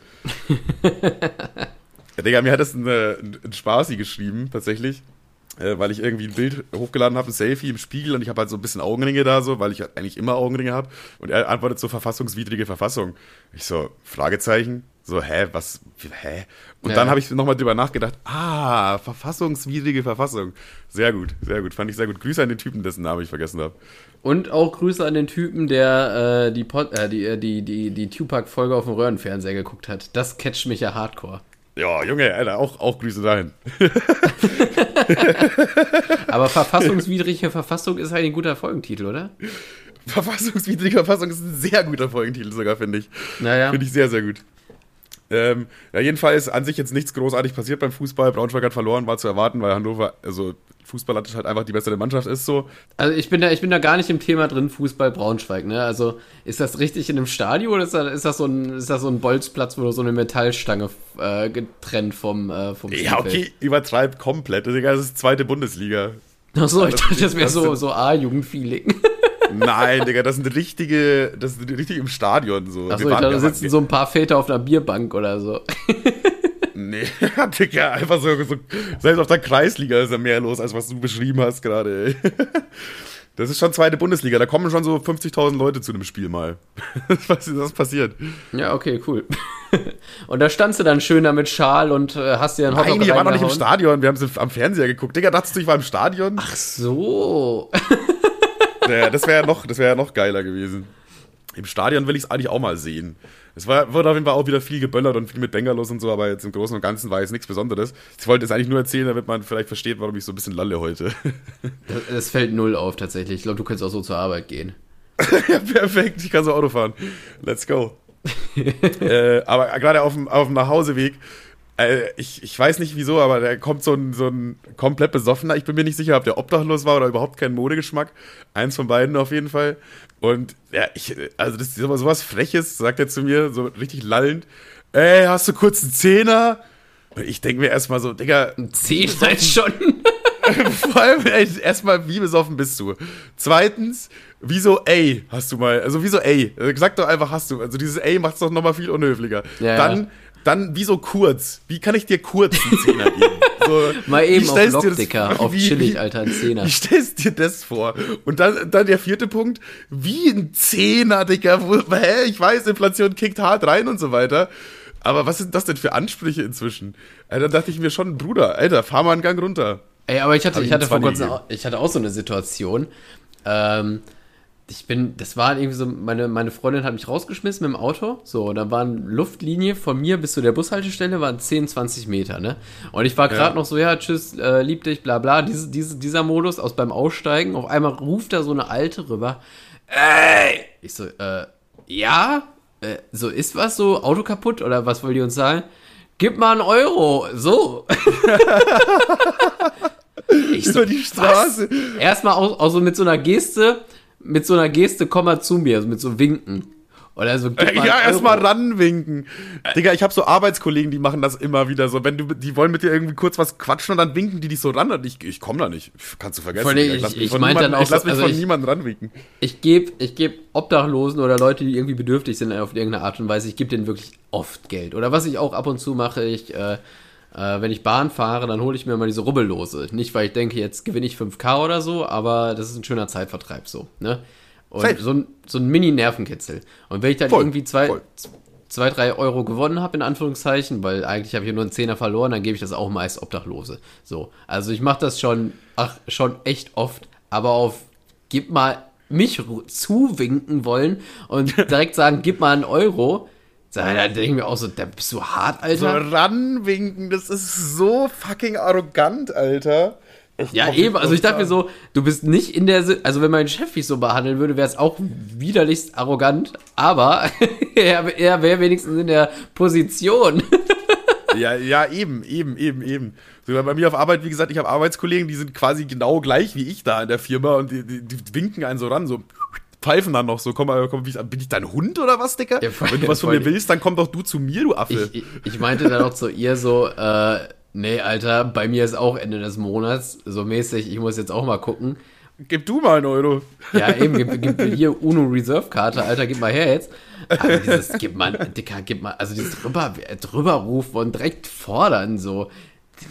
ja, Digga, mir hat das ein, ein Spaßi geschrieben, tatsächlich äh, weil ich irgendwie ein Bild hochgeladen habe, ein Selfie im Spiegel und ich habe halt so ein bisschen Augenringe da so, weil ich halt eigentlich immer Augenringe habe und er antwortet so verfassungswidrige Verfassung. Ich so Fragezeichen, so hä, was hä? Und ja. dann habe ich nochmal drüber nachgedacht, ah, verfassungswidrige Verfassung. Sehr gut, sehr gut, fand ich sehr gut. Grüße an den Typen, dessen Namen ich vergessen habe.
Und auch Grüße an den Typen, der äh, die, Pod, äh, die, äh, die, die, die Tupac-Folge auf dem Röhrenfernseher geguckt hat. Das catcht mich ja hardcore.
Ja, Junge, Alter, auch, auch Grüße dahin.
Aber verfassungswidrige Verfassung ist halt ein guter Folgentitel, oder?
Verfassungswidrige Verfassung ist ein sehr guter Folgentitel sogar, finde ich.
Naja.
Finde ich sehr, sehr gut. Ähm, ja, jedenfalls an sich jetzt nichts großartig passiert beim Fußball. Braunschweig hat verloren, war zu erwarten, weil Hannover, also fußballerisch halt einfach die bessere Mannschaft ist so.
Also ich bin da, ich bin da gar nicht im Thema drin, Fußball Braunschweig, ne? Also ist das richtig in einem Stadion oder ist das, ist das, so, ein, ist das so ein Bolzplatz, wo so eine Metallstange äh, getrennt vom, äh, vom
Ja, okay, übertreib komplett. Das ist zweite Bundesliga.
Achso, ich dachte, das wäre so, so A-Jugendfeeling.
Nein, Digga, das sind richtige, das sind richtig im Stadion so.
Achso, ich dachte, da sitzen so ein paar Väter auf einer Bierbank oder so.
Nee, Digga, einfach so, so, selbst auf der Kreisliga ist ja mehr los, als was du beschrieben hast gerade. Das ist schon zweite Bundesliga, da kommen schon so 50.000 Leute zu dem Spiel mal. Was ist das passiert?
Ja, okay, cool. Und da standst du dann schön da mit Schal und äh, hast dir einen
Hotdog Nein, wir waren noch nicht im Stadion, wir haben es am Fernseher geguckt. Digga, dachtest du, ich war im Stadion?
Ach so.
Ja, das wäre ja noch, wär ja noch geiler gewesen. Im Stadion will ich es eigentlich auch mal sehen. Es war, wurde auf jeden Fall auch wieder viel geböllert und viel mit Bengalos und so, aber jetzt im Großen und Ganzen war jetzt nichts Besonderes. Ich wollte es eigentlich nur erzählen, damit man vielleicht versteht, warum ich so ein bisschen lalle heute.
Es fällt null auf tatsächlich. Ich glaube, du könntest auch so zur Arbeit gehen.
ja, perfekt. Ich kann so Auto fahren. Let's go. äh, aber gerade auf dem, auf dem Nachhauseweg ich, ich weiß nicht wieso, aber da kommt so ein, so ein komplett besoffener. Ich bin mir nicht sicher, ob der obdachlos war oder überhaupt keinen Modegeschmack. Eins von beiden auf jeden Fall. Und ja, ich, also das ist sowas Freches, sagt er zu mir, so richtig lallend. Ey, hast du kurz einen Zehner? Und ich denke mir erstmal so, Digga.
Ein Zehner ist schon.
Vor allem, erstmal, wie besoffen bist du? Zweitens, wieso ey, hast du mal, also wieso ey? Sag doch einfach, hast du. Also dieses ey macht es doch nochmal viel unhöflicher. Ja, Dann, Dann, wie so kurz? Wie kann ich dir kurz einen Zehner geben? So,
Mal eben auf Lock, Dicker, auf chillig, Alter, ein Zehner.
Wie stellst du dir das vor? Und dann, dann der vierte Punkt, wie ein Zehner, Digga. Wo, hä? Ich weiß, Inflation kickt hart rein und so weiter. Aber was sind das denn für Ansprüche inzwischen? Alter, da dachte ich mir schon, Bruder, Alter, fahr mal einen Gang runter.
Ey, aber ich hatte,
Hab
ich hatte vor
20
kurzem, auch, ich hatte auch so eine Situation. Ähm, ich bin, das war irgendwie so, meine, meine Freundin hat mich rausgeschmissen mit dem Auto. So, und da waren Luftlinie von mir bis zu der Bushaltestelle waren 10, 20 Meter, ne? Und ich war gerade
Ja.
noch so, ja, tschüss, äh, lieb dich, bla bla. Diese, diese, dieser Modus aus beim Aussteigen. Auf einmal ruft da so eine Alte rüber. Ey! Ich so, äh, ja? Äh, so, ist was so? Auto kaputt? Oder was wollt ihr uns sagen? Gib mal einen Euro. So. ich
Über die Straße.
Erstmal auch, auch so mit so einer Geste, mit so einer Geste, komm mal zu mir, so mit so Winken. Oder so, gib mal
Ja, erstmal ranwinken. Digga, ich habe so Arbeitskollegen, die machen das immer wieder so. Wenn du, die wollen mit dir irgendwie kurz was quatschen und dann winken die dich so ran und ich, ich komme da nicht. Kannst du vergessen.
Allem,
Digga.
ich-
lass mich
ich
von
dann auch
ich lass mich
also
von
ich-
niemandem ranwinken.
Ich gebe ich geb Obdachlosen oder Leute, die irgendwie bedürftig sind auf irgendeine Art und Weise, ich gebe denen wirklich oft Geld. Oder was ich auch ab und zu mache, ich, äh, äh, wenn ich Bahn fahre, dann hole ich mir mal diese Rubbellose. Nicht, weil ich denke, jetzt gewinne ich 5K oder so, aber das ist ein schöner Zeitvertreib so, ne? Und
Safe.
so ein, so ein Mini-Nervenkitzel. Und wenn ich dann
Voll,
irgendwie zwei,
voll.
zwei, drei Euro gewonnen habe, in Anführungszeichen, weil eigentlich habe ich nur einen Zehner verloren, dann gebe ich das auch meist Obdachlose. So. Also ich mache das schon, ach, schon echt oft, aber auf gib mal mich zuwinken wollen und direkt sagen, gib mal einen Euro. Da denke ich mir auch so, da bist du hart,
So
Alter.
ranwinken, das ist so fucking arrogant, Alter. Das
ja, eben, also ich dachte mir so, du bist nicht in der, also wenn mein Chef mich so behandeln würde, wäre es auch widerlichst arrogant, aber er, er wäre wenigstens in der Position.
Ja, ja, eben, eben, eben, eben. Sogar bei mir auf Arbeit, wie gesagt, ich habe Arbeitskollegen, die sind quasi genau gleich wie ich da in der Firma und die, die, die winken einen so ran, so pfeifen dann noch so, komm mal, komm, bin ich dein Hund oder was, Digga?
Ja, voll-
Wenn du was von mir willst, dann komm doch du zu mir, du Affe.
Ich, ich, ich meinte dann auch zu ihr so, äh, nee, Alter, bei mir ist auch Ende des Monats, so mäßig, ich muss jetzt auch mal gucken.
Gib du mal einen Euro.
Ja, eben, gib, gib mir hier UNO Reserve Karte, Alter, gib mal her jetzt. Aber dieses, gib mal, Dicker, gib mal, also dieses drüber, drüberruf und direkt fordern, so.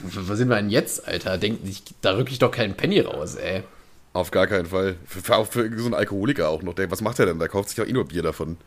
Wo sind wir denn jetzt, Alter? Denk, ich, da rück ich doch keinen Penny raus, ey.
Auf gar keinen Fall. Für, für, auch für so einen Alkoholiker auch noch. Der, was macht er denn? Der kauft sich doch eh nur Bier davon.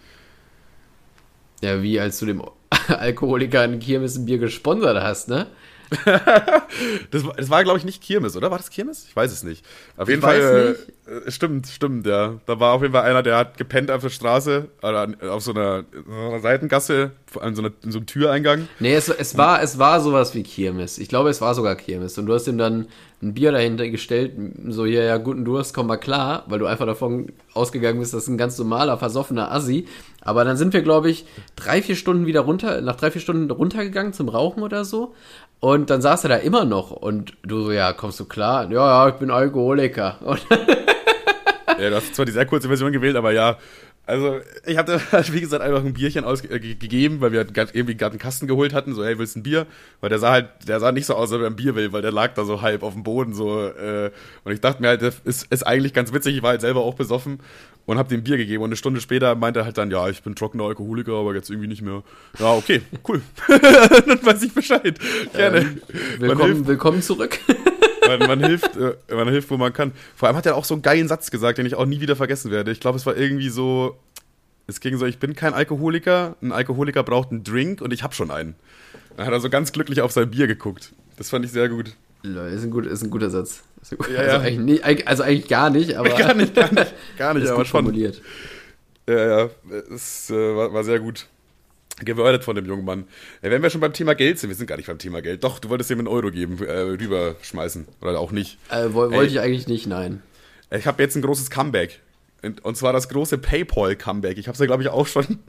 Ja, wie als du dem Alkoholiker ein Kirmes-Bier gesponsert hast, ne?
Das war, das war glaube ich, nicht Kirmes, oder? War das Kirmes? Ich weiß es nicht. Auf jeden
weiß
Fall. Äh, äh, stimmt, stimmt, ja. Da war auf jeden Fall einer, der hat gepennt auf der Straße, oder an- auf so einer, so einer Seitengasse, an so, einer, in so einem Türeingang.
Nee, es, es, war, es war sowas wie Kirmes. Ich glaube, es war sogar Kirmes. Und du hast ihm dann ein Bier dahinter gestellt, so, ja, ja, guten Durst, komm mal klar, weil du einfach davon ausgegangen bist, das ist ein ganz normaler, versoffener Assi. Aber dann sind wir, glaube ich, drei, vier Stunden wieder runter, nach drei, vier Stunden runtergegangen zum Rauchen oder so. Und dann saß er da immer noch. Und du so, ja, kommst du klar? Ja, ja, ich bin Alkoholiker. Und
Ja, du hast zwar die sehr kurze Version gewählt, aber ja. Also, ich hatte, wie gesagt, einfach ein Bierchen ausgegeben, weil wir grad irgendwie gerade einen Kasten geholt hatten. So, hey, willst du ein Bier? Weil der sah halt, der sah nicht so aus, als ob er ein Bier will, weil der lag da so halb auf dem Boden. so äh, Und ich dachte mir halt, das ist, ist eigentlich ganz witzig. Ich war halt selber auch besoffen und hab dem Bier gegeben. Und eine Stunde später meinte er halt dann, ja, ich bin trockener Alkoholiker, aber jetzt irgendwie nicht mehr. Ja, okay, cool. dann weiß ich Bescheid. Gerne. Hilft
willkommen, willkommen zurück.
Man, man, hilft, äh, man hilft, wo man kann. Vor allem hat er auch so einen geilen Satz gesagt, den ich auch nie wieder vergessen werde. Ich glaube, es war irgendwie so, es ging so, ich bin kein Alkoholiker, ein Alkoholiker braucht einen Drink und ich habe schon einen. Dann hat er so ganz glücklich auf sein Bier geguckt. Das fand ich sehr gut.
Ist ein, gut, ist ein guter Satz. Ist ein gut-
Ja,
also,
ja.
Eigentlich nicht, also eigentlich gar nicht, aber.
Gar nicht, gar nicht, gar nicht,
ist
aber
gut
schon.
formuliert.
Ja, ja, es äh, war, war sehr gut. Gewordet von dem jungen Mann. Ja, wenn wir schon beim Thema Geld sind, wir sind gar nicht beim Thema Geld. Doch, du wolltest ihm einen Euro geben, äh, rüberschmeißen. Oder auch nicht.
Äh, woll- wollte ich eigentlich nicht, nein.
Ich habe jetzt ein großes Comeback. Und, und zwar das große PayPal-Comeback. Ich habe es ja, glaube ich, auch schon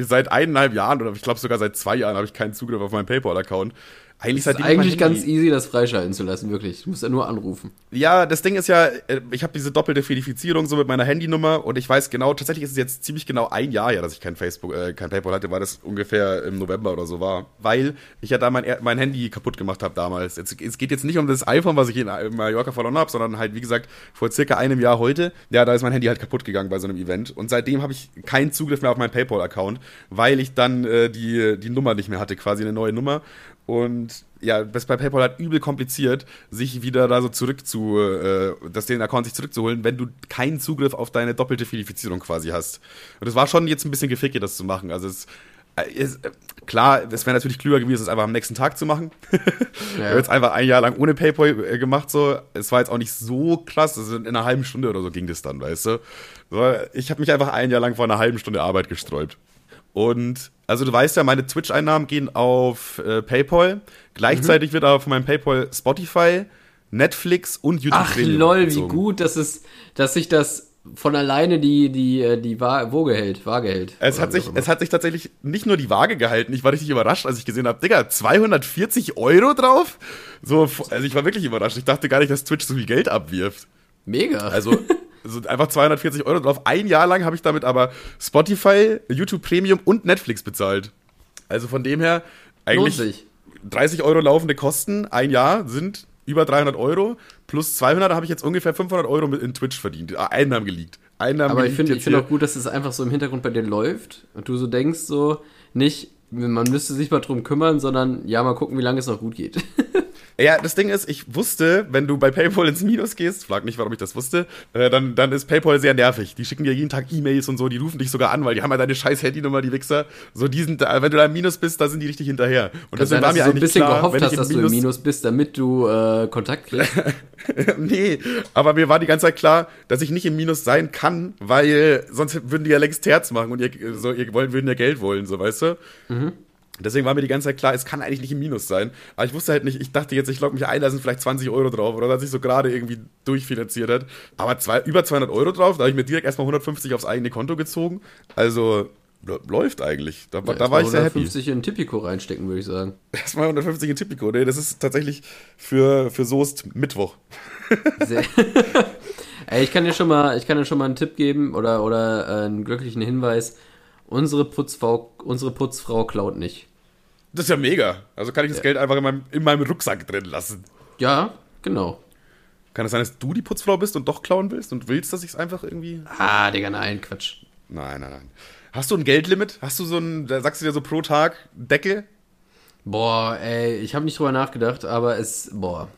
seit eineinhalb Jahren oder ich glaube sogar seit zwei Jahren habe ich keinen Zugriff auf meinen PayPal-Account.
Eigentlich, ist eigentlich ganz easy, das freischalten zu lassen, wirklich. Du musst ja nur anrufen.
Ja, das Ding ist ja, äh, ich habe diese doppelte Verifizierung so mit meiner Handynummer und ich weiß genau, tatsächlich ist es jetzt ziemlich genau ein Jahr ja, dass ich kein Facebook, äh, kein PayPal hatte, weil das ungefähr im November oder so war. Weil ich ja da mein, mein Handy kaputt gemacht habe damals. Jetzt, es geht jetzt nicht um das iPhone, was ich in, in Mallorca verloren habe, sondern halt, wie gesagt, vor circa einem Jahr heute. Ja, da ist mein Handy halt kaputt gegangen bei so einem Event. Und seitdem habe ich keinen Zugriff mehr auf meinen PayPal-Account, weil ich dann äh, die, die Nummer nicht mehr hatte, quasi eine neue Nummer. Und ja, das bei PayPal halt übel kompliziert, sich wieder da so zurück zu, äh, das den Account sich zurückzuholen, wenn du keinen Zugriff auf deine doppelte Verifizierung quasi hast. Und es war schon jetzt ein bisschen geficke, das zu machen. Also es ist, äh, klar, es wäre natürlich klüger gewesen, es einfach am nächsten Tag zu machen. Ja. Ich habe jetzt einfach ein Jahr lang ohne PayPal äh, gemacht, so. Es war jetzt auch nicht so krass, also in einer halben Stunde oder so ging das dann, weißt du. So, ich habe mich einfach ein Jahr lang vor einer halben Stunde Arbeit gesträubt. Und also du weißt ja, meine Twitch-Einnahmen gehen auf äh, PayPal. Gleichzeitig mhm. wird aber von meinem PayPal Spotify, Netflix und YouTube
Ach lol, gezogen. wie gut, dass es, dass sich das von alleine die, die, äh, die Waage hält, Waage hält.
Es hat, sich, es hat sich tatsächlich nicht nur die Waage gehalten, ich war richtig überrascht, als ich gesehen habe, Digga, 240 Euro drauf? So, also ich war wirklich überrascht. Ich dachte gar nicht, dass Twitch so viel Geld abwirft.
Mega.
Also, also einfach 240 Euro drauf. Ein Jahr lang habe ich damit aber Spotify, YouTube Premium und Netflix bezahlt. Also von dem her, eigentlich 30 Euro laufende Kosten, ein Jahr sind über 300 Euro. Plus 200 habe ich jetzt ungefähr 500 Euro mit in Twitch verdient. Ah, Einnahmen geleakt. Einnahmen
Aber ich finde find auch gut, dass es einfach so im Hintergrund bei dir läuft und du so denkst, so nicht, man müsste sich mal drum kümmern, sondern ja, mal gucken, wie lange es noch gut geht.
Ja, das Ding ist, ich wusste, wenn du bei PayPal ins Minus gehst, frag nicht, warum ich das wusste, äh, dann, dann ist PayPal sehr nervig. Die schicken dir jeden Tag E-Mails und so, die rufen dich sogar an, weil die haben ja deine scheiß Handynummer, die Wichser. So, die sind, wenn du da im Minus bist, da sind die richtig hinterher.
Und deswegen war mir so ein bisschen klar, gehofft hast, dass du im Minus bist, damit du äh, Kontakt kriegst.
nee, aber mir war die ganze Zeit klar, dass ich nicht im Minus sein kann, weil sonst würden die ja längst Herz machen und ihr, so, ihr wollen, würden ja Geld wollen, so, weißt du? Mhm. Deswegen war mir die ganze Zeit klar, es kann eigentlich nicht im Minus sein. Aber ich wusste halt nicht, ich dachte jetzt, ich logge mich ein, da sind vielleicht 20 Euro drauf oder dass sich so gerade irgendwie durchfinanziert hat. Aber zwei, über 200 Euro drauf, da habe ich mir direkt erstmal 150 aufs eigene Konto gezogen. Also läuft eigentlich. Da, ja, da war ich sehr happy.
150 in Tipico reinstecken, würde ich sagen.
Erstmal 150 in Tipico, nee, das ist tatsächlich für, für Soest Mittwoch.
Sehr. Ey, ich kann dir schon mal, ich kann dir schon mal einen Tipp geben oder, oder äh, einen glücklichen Hinweis Unsere Putzfrau, unsere Putzfrau klaut nicht.
Das ist ja mega. Also kann ich das ja. Geld einfach in meinem, in meinem Rucksack drin lassen.
Ja, genau.
Kann es sein, dass du die Putzfrau bist und doch klauen willst und willst, dass ich es einfach irgendwie.
Ah, Digga, nein, Quatsch.
Nein, nein, nein. Hast du ein Geldlimit? Hast du so ein, da sagst du dir so pro Tag Deckel?
Boah, ey, ich habe nicht drüber nachgedacht, aber es, boah,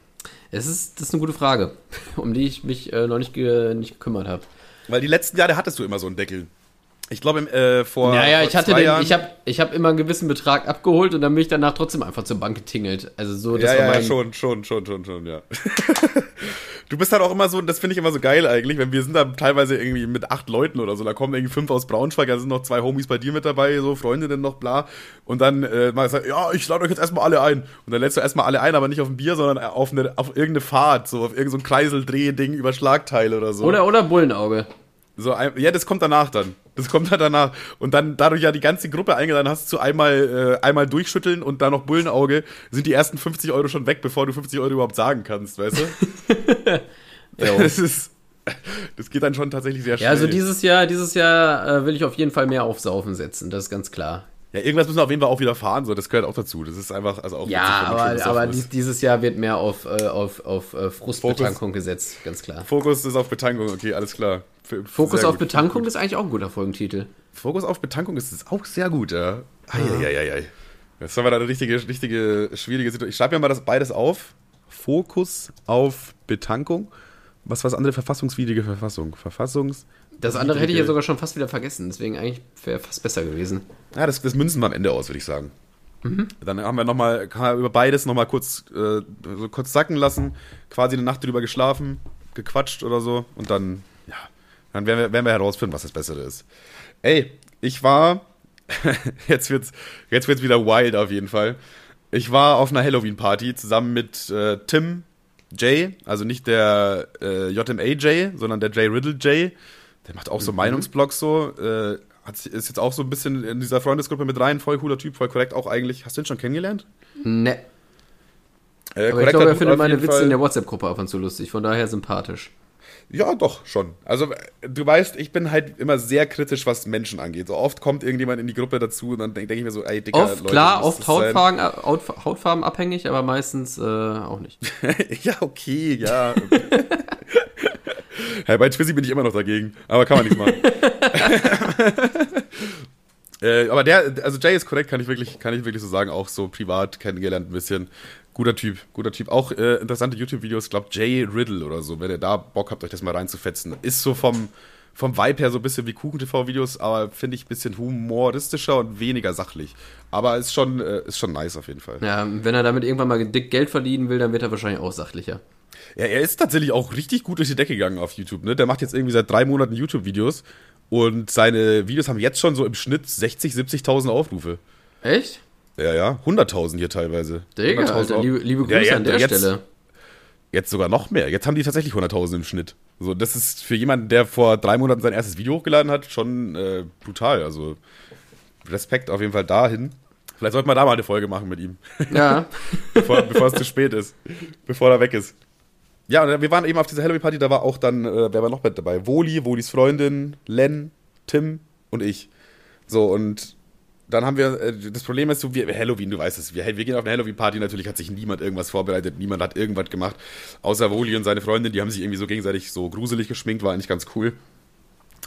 es ist, das ist eine gute Frage, um die ich mich äh, noch nicht, ge, nicht gekümmert habe.
Weil die letzten Jahre hattest du immer so einen Deckel. Ich glaube, äh, vor.
Ja, ja,
vor
ich hatte den, ich habe ich hab immer einen gewissen Betrag abgeholt und dann bin ich danach trotzdem einfach zur Bank getingelt. Also so,
das ja, war mein. Ja, schon, schon, schon, schon, schon, ja. du bist halt auch immer so, das finde ich immer so geil eigentlich, wenn wir sind da teilweise irgendwie mit acht Leuten oder so, da kommen irgendwie fünf aus Braunschweig, da sind noch zwei Homies bei dir mit dabei, so Freundinnen noch, bla. Und dann äh, mal sagt, ja, ich lade euch jetzt erstmal alle ein. Und dann lädst du erstmal alle ein, aber nicht auf ein Bier, sondern auf, eine, auf irgendeine Fahrt, so auf irgendein so Kreiseldreh-Ding über Schlagteile oder so.
Oder, oder Bullenauge.
So, ja, das kommt danach dann. Das kommt dann danach. Und dann, dadurch ja die ganze Gruppe eingeladen hast, zu einmal, äh, einmal durchschütteln und dann noch Bullenauge, sind die ersten 50 Euro schon weg, bevor du 50 Euro überhaupt sagen kannst, weißt du? das ist, das geht dann schon tatsächlich sehr schnell.
Ja, also dieses Jahr, dieses Jahr äh, will ich auf jeden Fall mehr auf Saufen setzen, das ist ganz klar.
Ja, irgendwas müssen wir auf jeden Fall auch wieder fahren, so, das gehört auch dazu. Das ist einfach, also auch
Ja, aber, aber dies, dieses Jahr wird mehr auf, äh, auf, auf äh, Frustbetankung gesetzt, ganz klar.
Fokus ist auf Betankung, okay, alles klar.
Fokus auf Betankung ist eigentlich auch ein guter Folgentitel.
Fokus auf Betankung ist, ist auch sehr gut, ja. Eieieiei. Jetzt haben wir da eine richtige, richtige, schwierige Situation. Ich schreibe mir mal das beides auf. Fokus auf Betankung. Was war das andere? Verfassungswidrige Verfassung. Verfassungs.
Das andere hätte ich ja sogar schon fast wieder vergessen, deswegen eigentlich wäre fast besser gewesen.
Ja, das, das münzen wir am Ende aus, würde ich sagen. Mhm. Dann haben wir nochmal, kann man über beides nochmal kurz, äh, so kurz sacken lassen, quasi eine Nacht drüber geschlafen, gequatscht oder so und dann, ja, dann werden wir, werden wir herausfinden, was das Bessere ist. Ey, ich war, jetzt wird's, jetzt wird's wieder wild auf jeden Fall. Ich war auf einer Halloween-Party zusammen mit äh, Tim J, also nicht der äh, JMA J, sondern der J Riddle J. Der macht auch so mhm. Meinungsblogs so. Äh, hat, ist jetzt auch so ein bisschen in dieser Freundesgruppe mit rein. Voll cooler Typ, voll korrekt auch eigentlich. Hast du ihn schon kennengelernt?
Ne. Äh, Aber ich glaube, er findet meine Witze Fall. in der WhatsApp-Gruppe ab und zu lustig, von daher sympathisch.
Ja, doch, schon. Also, du weißt, ich bin halt immer sehr kritisch, was Menschen angeht. So oft kommt irgendjemand in die Gruppe dazu und dann denke denk ich mir so, ey,
dicker oft, Leute, Klar, oft Hautfarben, Hautfarben abhängig, aber meistens äh, auch nicht.
ja, okay, ja. hey, bei Twizy bin ich immer noch dagegen, aber kann man nicht machen. äh, aber der, also Jay ist korrekt, kann ich wirklich, kann ich wirklich so sagen, auch so privat kennengelernt ein bisschen. Guter Typ, guter Typ. Auch äh, interessante YouTube-Videos, glaube Jay Riddle oder so, wenn ihr da Bock habt, euch das mal reinzufetzen. Ist so vom, vom Vibe her so ein bisschen wie Kuchen-TV-Videos, aber finde ich ein bisschen humoristischer und weniger sachlich. Aber ist schon, äh, ist schon nice auf jeden Fall.
Ja, wenn er damit irgendwann mal dick Geld verdienen will, dann wird er wahrscheinlich auch sachlicher.
Ja, er ist tatsächlich auch richtig gut durch die Decke gegangen auf YouTube. Ne? Der macht jetzt irgendwie seit drei Monaten YouTube-Videos und seine Videos haben jetzt schon so im Schnitt 60, 70.000 Aufrufe.
Echt?
Ja, ja, 100.000 hier teilweise.
Digga, Alter, liebe, liebe Grüße ja, ja, an der
jetzt,
Stelle.
Jetzt sogar noch mehr. Jetzt haben die tatsächlich 100.000 im Schnitt. So, das ist für jemanden, der vor drei Monaten sein erstes Video hochgeladen hat, schon äh, brutal. Also Respekt auf jeden Fall dahin. Vielleicht sollten wir da mal eine Folge machen mit ihm.
Ja.
bevor, bevor es zu spät ist. Bevor er weg ist. Ja, und wir waren eben auf dieser Halloween-Party, da war auch dann, äh, wer war noch mit dabei? Woli, Wolis Freundin, Len, Tim und ich. So, und dann haben wir, äh, das Problem ist so, wir, Halloween, du weißt es, wir, wir gehen auf eine Halloween-Party, natürlich hat sich niemand irgendwas vorbereitet, niemand hat irgendwas gemacht, außer Woli und seine Freundin, die haben sich irgendwie so gegenseitig so gruselig geschminkt, war eigentlich ganz cool.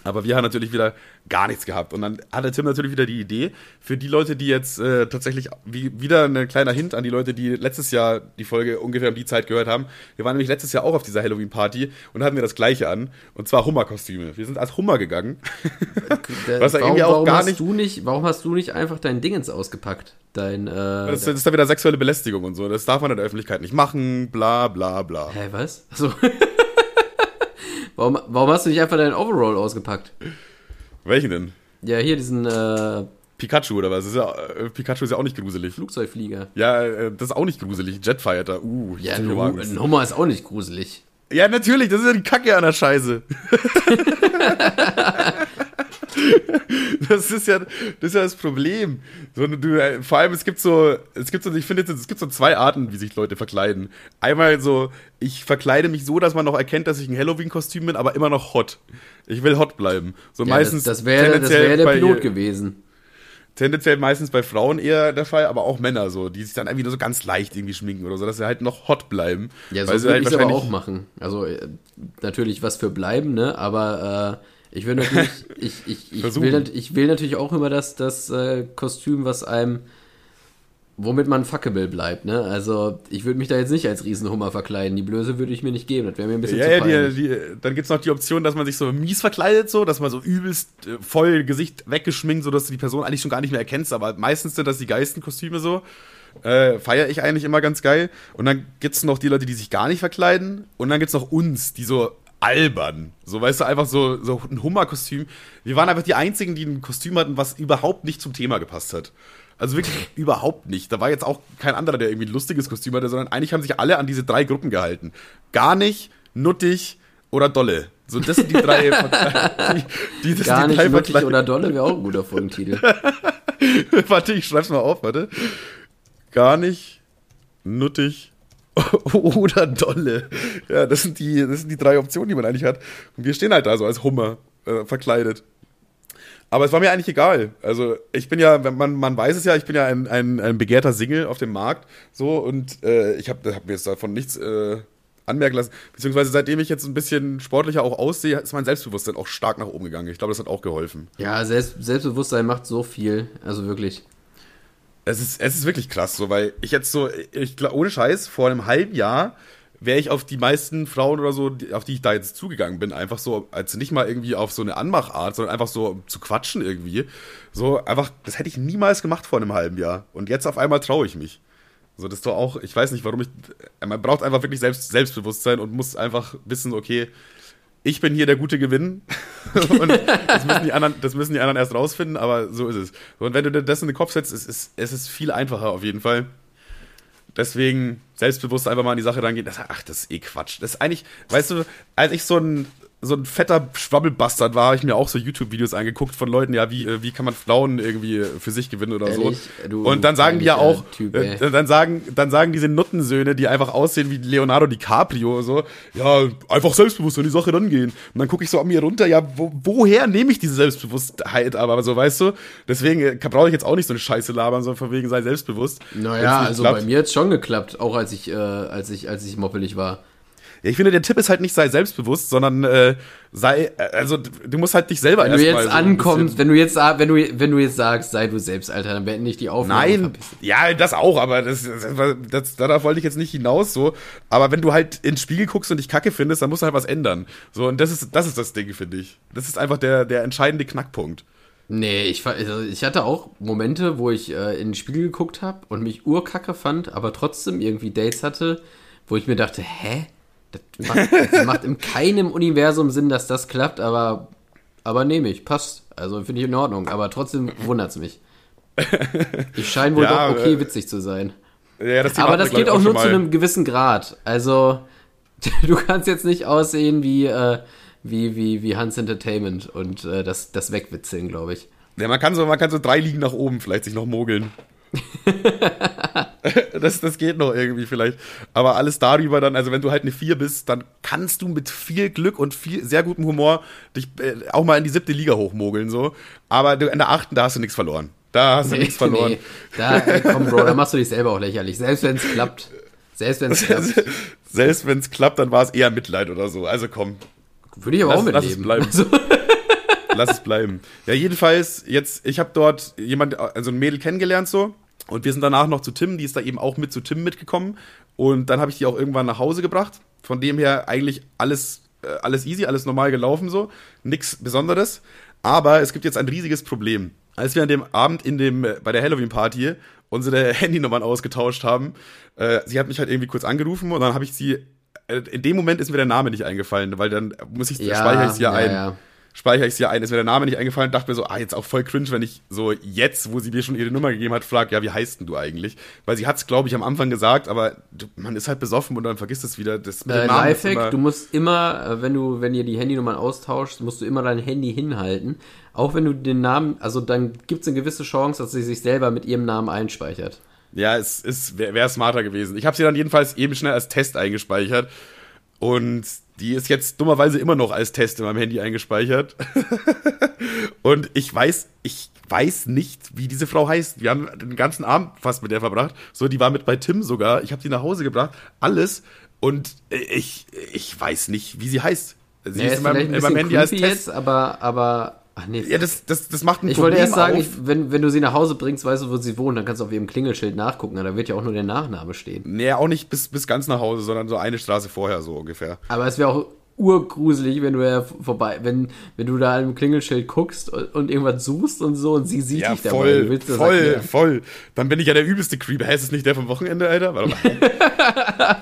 Aber wir haben natürlich wieder gar nichts gehabt. Und dann hatte Tim natürlich wieder die Idee, für die Leute, die jetzt äh, tatsächlich, wie, wieder ein kleiner Hint an die Leute, die letztes Jahr die Folge ungefähr um die Zeit gehört haben. Wir waren nämlich letztes Jahr auch auf dieser Halloween-Party und hatten wir das gleiche an. Und zwar Hummerkostüme. Wir sind als Hummer gegangen.
Was warum, irgendwie auch warum gar nicht, du nicht. Warum hast du nicht einfach dein Dingens ausgepackt? Dein, äh,
das, das ist dann wieder sexuelle Belästigung und so. Das darf man in der Öffentlichkeit nicht machen, bla bla bla.
Hä, was? Also. Warum, warum hast du nicht einfach deinen Overall ausgepackt?
Welchen denn?
Ja, hier diesen. Äh,
Pikachu oder was? Ist ja, äh, Pikachu ist ja auch nicht gruselig.
Flugzeugflieger.
Ja, äh, das ist auch nicht gruselig. Jetfighter, uh.
Ja, ein Nummer ist auch nicht gruselig.
Ja, natürlich, das ist ja die Kacke an der Scheiße. das ist ja das, ist ja das Problem. So, du, vor allem, es gibt so, es gibt so, ich finde, es gibt so zwei Arten, wie sich Leute verkleiden. Einmal so, ich verkleide mich so, dass man noch erkennt, dass ich ein Halloween-Kostüm bin, aber immer noch hot. Ich will hot bleiben. So ja, meistens.
Das, das wäre wär der Pilot gewesen
tendenziell meistens bei Frauen eher der Fall, aber auch Männer so, die sich dann irgendwie nur so ganz leicht irgendwie schminken oder so, dass sie halt noch hot bleiben.
Ja, so würde halt ich aber auch machen. Also äh, natürlich was für bleiben, ne? Aber äh, ich will natürlich, ich, ich, ich, will, ich will natürlich auch immer das, das äh, Kostüm, was einem, womit man fuckable bleibt, ne? Also ich würde mich da jetzt nicht als Riesenhummer verkleiden. Die Blöße würde ich mir nicht geben. Das wäre mir ein bisschen
ja, zu. Ja, die, die, dann gibt es noch die Option, dass man sich so mies verkleidet, so, dass man so übelst äh, voll Gesicht weggeschminkt, so dass du die Person eigentlich schon gar nicht mehr erkennst. Aber meistens sind das die Geistenkostüme so. Äh, Feiere ich eigentlich immer ganz geil. Und dann gibt es noch die Leute, die sich gar nicht verkleiden. Und dann gibt es noch uns, die so albern. So, weißt du, einfach so, so ein Hummerkostüm. Wir waren einfach die einzigen, die ein Kostüm hatten, was überhaupt nicht zum Thema gepasst hat. Also wirklich überhaupt nicht. Da war jetzt auch kein anderer, der irgendwie ein lustiges Kostüm hatte, sondern eigentlich haben sich alle an diese drei Gruppen gehalten. Gar nicht, nuttig oder dolle. So, das sind die drei.
die, die, das Gar nicht nuttig oder dolle wäre auch ein guter Folgentitel.
warte, ich schreib's mal auf, warte. Gar nicht, nuttig oder Dolle. Ja, das sind, die, das sind die drei Optionen, die man eigentlich hat. Und wir stehen halt da so als Hummer äh, verkleidet. Aber es war mir eigentlich egal. Also ich bin ja, man, man weiß es ja, ich bin ja ein, ein, ein begehrter Single auf dem Markt. So und äh, ich habe hab mir jetzt davon nichts äh, anmerken lassen. Beziehungsweise seitdem ich jetzt ein bisschen sportlicher auch aussehe, ist mein Selbstbewusstson auch stark nach oben gegangen. Ich glaube, das hat auch geholfen.
Ja, Selbst, Selbstbewusstsein macht so viel. Also wirklich.
Es ist, es ist wirklich krass, so, weil ich jetzt so, ich glaube, ohne Scheiß, vor einem halben Jahr wäre ich auf die meisten Frauen oder so, auf die ich da jetzt zugegangen bin, einfach so, als nicht mal irgendwie auf so eine Anmachart, sondern einfach so zu quatschen irgendwie. So, einfach, das hätte ich niemals gemacht vor einem halben Jahr. Und jetzt auf einmal traue ich mich. So, das ist doch auch, ich weiß nicht, warum ich, man braucht einfach wirklich Selbst, Selbstbewusstsein und muss einfach wissen, okay, ich bin hier der gute Gewinn. und das müssen, die anderen, das müssen die anderen erst rausfinden, aber so ist es. Und wenn du dir das in den Kopf setzt, ist, ist, es ist viel einfacher auf jeden Fall. Deswegen selbstbewusst einfach mal an die Sache rangehen. Das, ach, das ist eh Quatsch. Das ist eigentlich, weißt du, als ich so ein, so ein fetter Schwabbelbastard war, habe ich mir auch so YouTube-Videos angeguckt von Leuten, ja, wie, äh, wie kann man Frauen irgendwie für sich gewinnen oder
Ehrlich?
so.
Du
und dann sagen die ja auch,
Typ,
äh, dann sagen, dann sagen diese Nuttensöhne, die einfach aussehen wie Leonardo DiCaprio, so, ja, einfach selbstbewusst an die Sache rangehen. Und dann gucke ich so an mir runter, ja, wo, woher nehme ich diese Selbstbewusstheit aber so, weißt du? Deswegen äh, brauche ich jetzt auch nicht so eine Scheiße labern, sondern von wegen sei selbstbewusst.
Naja, also
klappt.
bei mir hat's schon geklappt, auch als ich, äh, als ich, als ich moppelig war.
Ja, ich finde, der Tipp ist halt nicht sei selbstbewusst, sondern äh, sei, äh, also du musst halt dich selber
Wenn du jetzt
so
ankommst, wenn du jetzt, wenn du, wenn du jetzt sagst, sei du selbst, Alter, dann beende ich die Aufnahme.
Nein,
verpiss dich.
ja, das auch, aber das, das, das, darauf wollte ich jetzt nicht hinaus so. Aber wenn du halt ins Spiegel guckst und dich kacke findest, dann musst du halt was ändern. So, und das ist, das ist das Ding, finde ich. Das ist einfach der, der entscheidende Knackpunkt.
Nee, ich, also ich hatte auch Momente, wo ich äh, in den Spiegel geguckt habe und mich urkacke fand, aber trotzdem irgendwie Dates hatte, wo ich mir dachte, hä? Das macht, das macht in keinem Universum Sinn, dass das klappt, aber, aber nehme ich, passt. Also finde ich in Ordnung, aber trotzdem wundert's mich. Ich scheine wohl
Ja,
doch okay
äh,
witzig zu sein.
Ja, das
Aber das geht auch nur zu einem gewissen Grad. Also, du kannst jetzt nicht aussehen wie, äh, wie, wie, wie Hans Entertainment und äh, das, das wegwitzeln, glaube ich.
Ja, man kann so, man kann so drei Ligen nach oben vielleicht sich noch mogeln. das, das geht noch irgendwie vielleicht. Aber alles darüber dann, also wenn du halt eine 4 bist, dann kannst du mit viel Glück und viel, sehr gutem Humor dich äh, auch mal in die siebte Liga hochmogeln, so. Aber in der achten, da hast du nichts verloren. Da hast du nichts verloren.
Nee, da, komm, Bro, da machst du dich selber auch lächerlich. Selbst wenn es klappt. Selbst wenn es klappt.
Selbst wenn es klappt, dann war es eher Mitleid oder so. Also komm,
Würde ich aber
Lass-
auch
lass es
mitleben.
bleiben.
Also,
lass es bleiben. Ja, jedenfalls, jetzt, ich habe dort jemand, also ein Mädel kennengelernt so. Und wir sind danach noch zu Tim, die ist da eben auch mit zu Tim mitgekommen. Und dann habe ich die auch irgendwann nach Hause gebracht. Von dem her eigentlich alles, äh, alles easy, alles normal gelaufen so. Nix Besonderes. Aber es gibt jetzt ein riesiges Problem. Als wir an dem Abend in dem, äh, bei der Halloween-Party unsere Handynummern ausgetauscht haben, äh, sie hat mich halt irgendwie kurz angerufen und dann habe ich sie, äh, in dem Moment ist mir der Name nicht eingefallen, weil dann muss ich,
Ja,
speichere ich sie ja,
ja,
ein
ja.
Speichere ich sie ja ein. Ist mir der Name nicht eingefallen, dachte mir so, ah, jetzt auch voll cringe, wenn ich so jetzt, wo sie mir schon ihre Nummer gegeben hat, frage, ja, wie heißt denn du eigentlich? Weil sie hat es, glaube ich, am Anfang gesagt, aber du, man ist halt besoffen und dann vergisst es wieder. Das mit
äh,
dem Namen
Lifehack, du musst immer, äh, wenn du, wenn ihr die Handynummern austauschst, musst du immer dein Handy hinhalten. Auch wenn du den Namen, also dann gibt es eine gewisse Chance, dass sie sich selber mit ihrem Namen einspeichert.
Ja, es ist wäre wär smarter gewesen. Ich habe sie dann jedenfalls eben schnell als Test eingespeichert und die ist jetzt dummerweise immer noch als Test in meinem Handy eingespeichert. und ich weiß, ich weiß nicht, wie diese Frau heißt. Wir haben den ganzen Abend fast mit der verbracht. So, die war mit bei Tim sogar. Ich habe sie nach Hause gebracht, alles und ich ich weiß nicht, wie sie heißt. Sie
Ja,
ist in meinem, in meinem Handy als Test.
jetzt, aber, aber, ach nee.
Ja, das, das, das macht ein
ich
Problem
wollte erst sagen, ich, wenn, wenn du sie nach Hause bringst, weißt du, wo sie wohnt, dann kannst du auf ihrem Klingelschild nachgucken, da wird ja auch nur der Nachname stehen.
Nee, auch nicht bis, bis ganz nach Hause, sondern so eine Straße vorher, so ungefähr.
Aber es wäre auch urgruselig, wenn du ja vorbei, wenn, wenn du da im Klingelschild guckst und, und irgendwas suchst und so und sie sieht
Ja,
dich dabei.
voll,
Wie willst
voll,
erklären?
voll. Dann bin ich ja der übelste Creep. Hä, ist es nicht der vom Wochenende, Alter? Warte mal.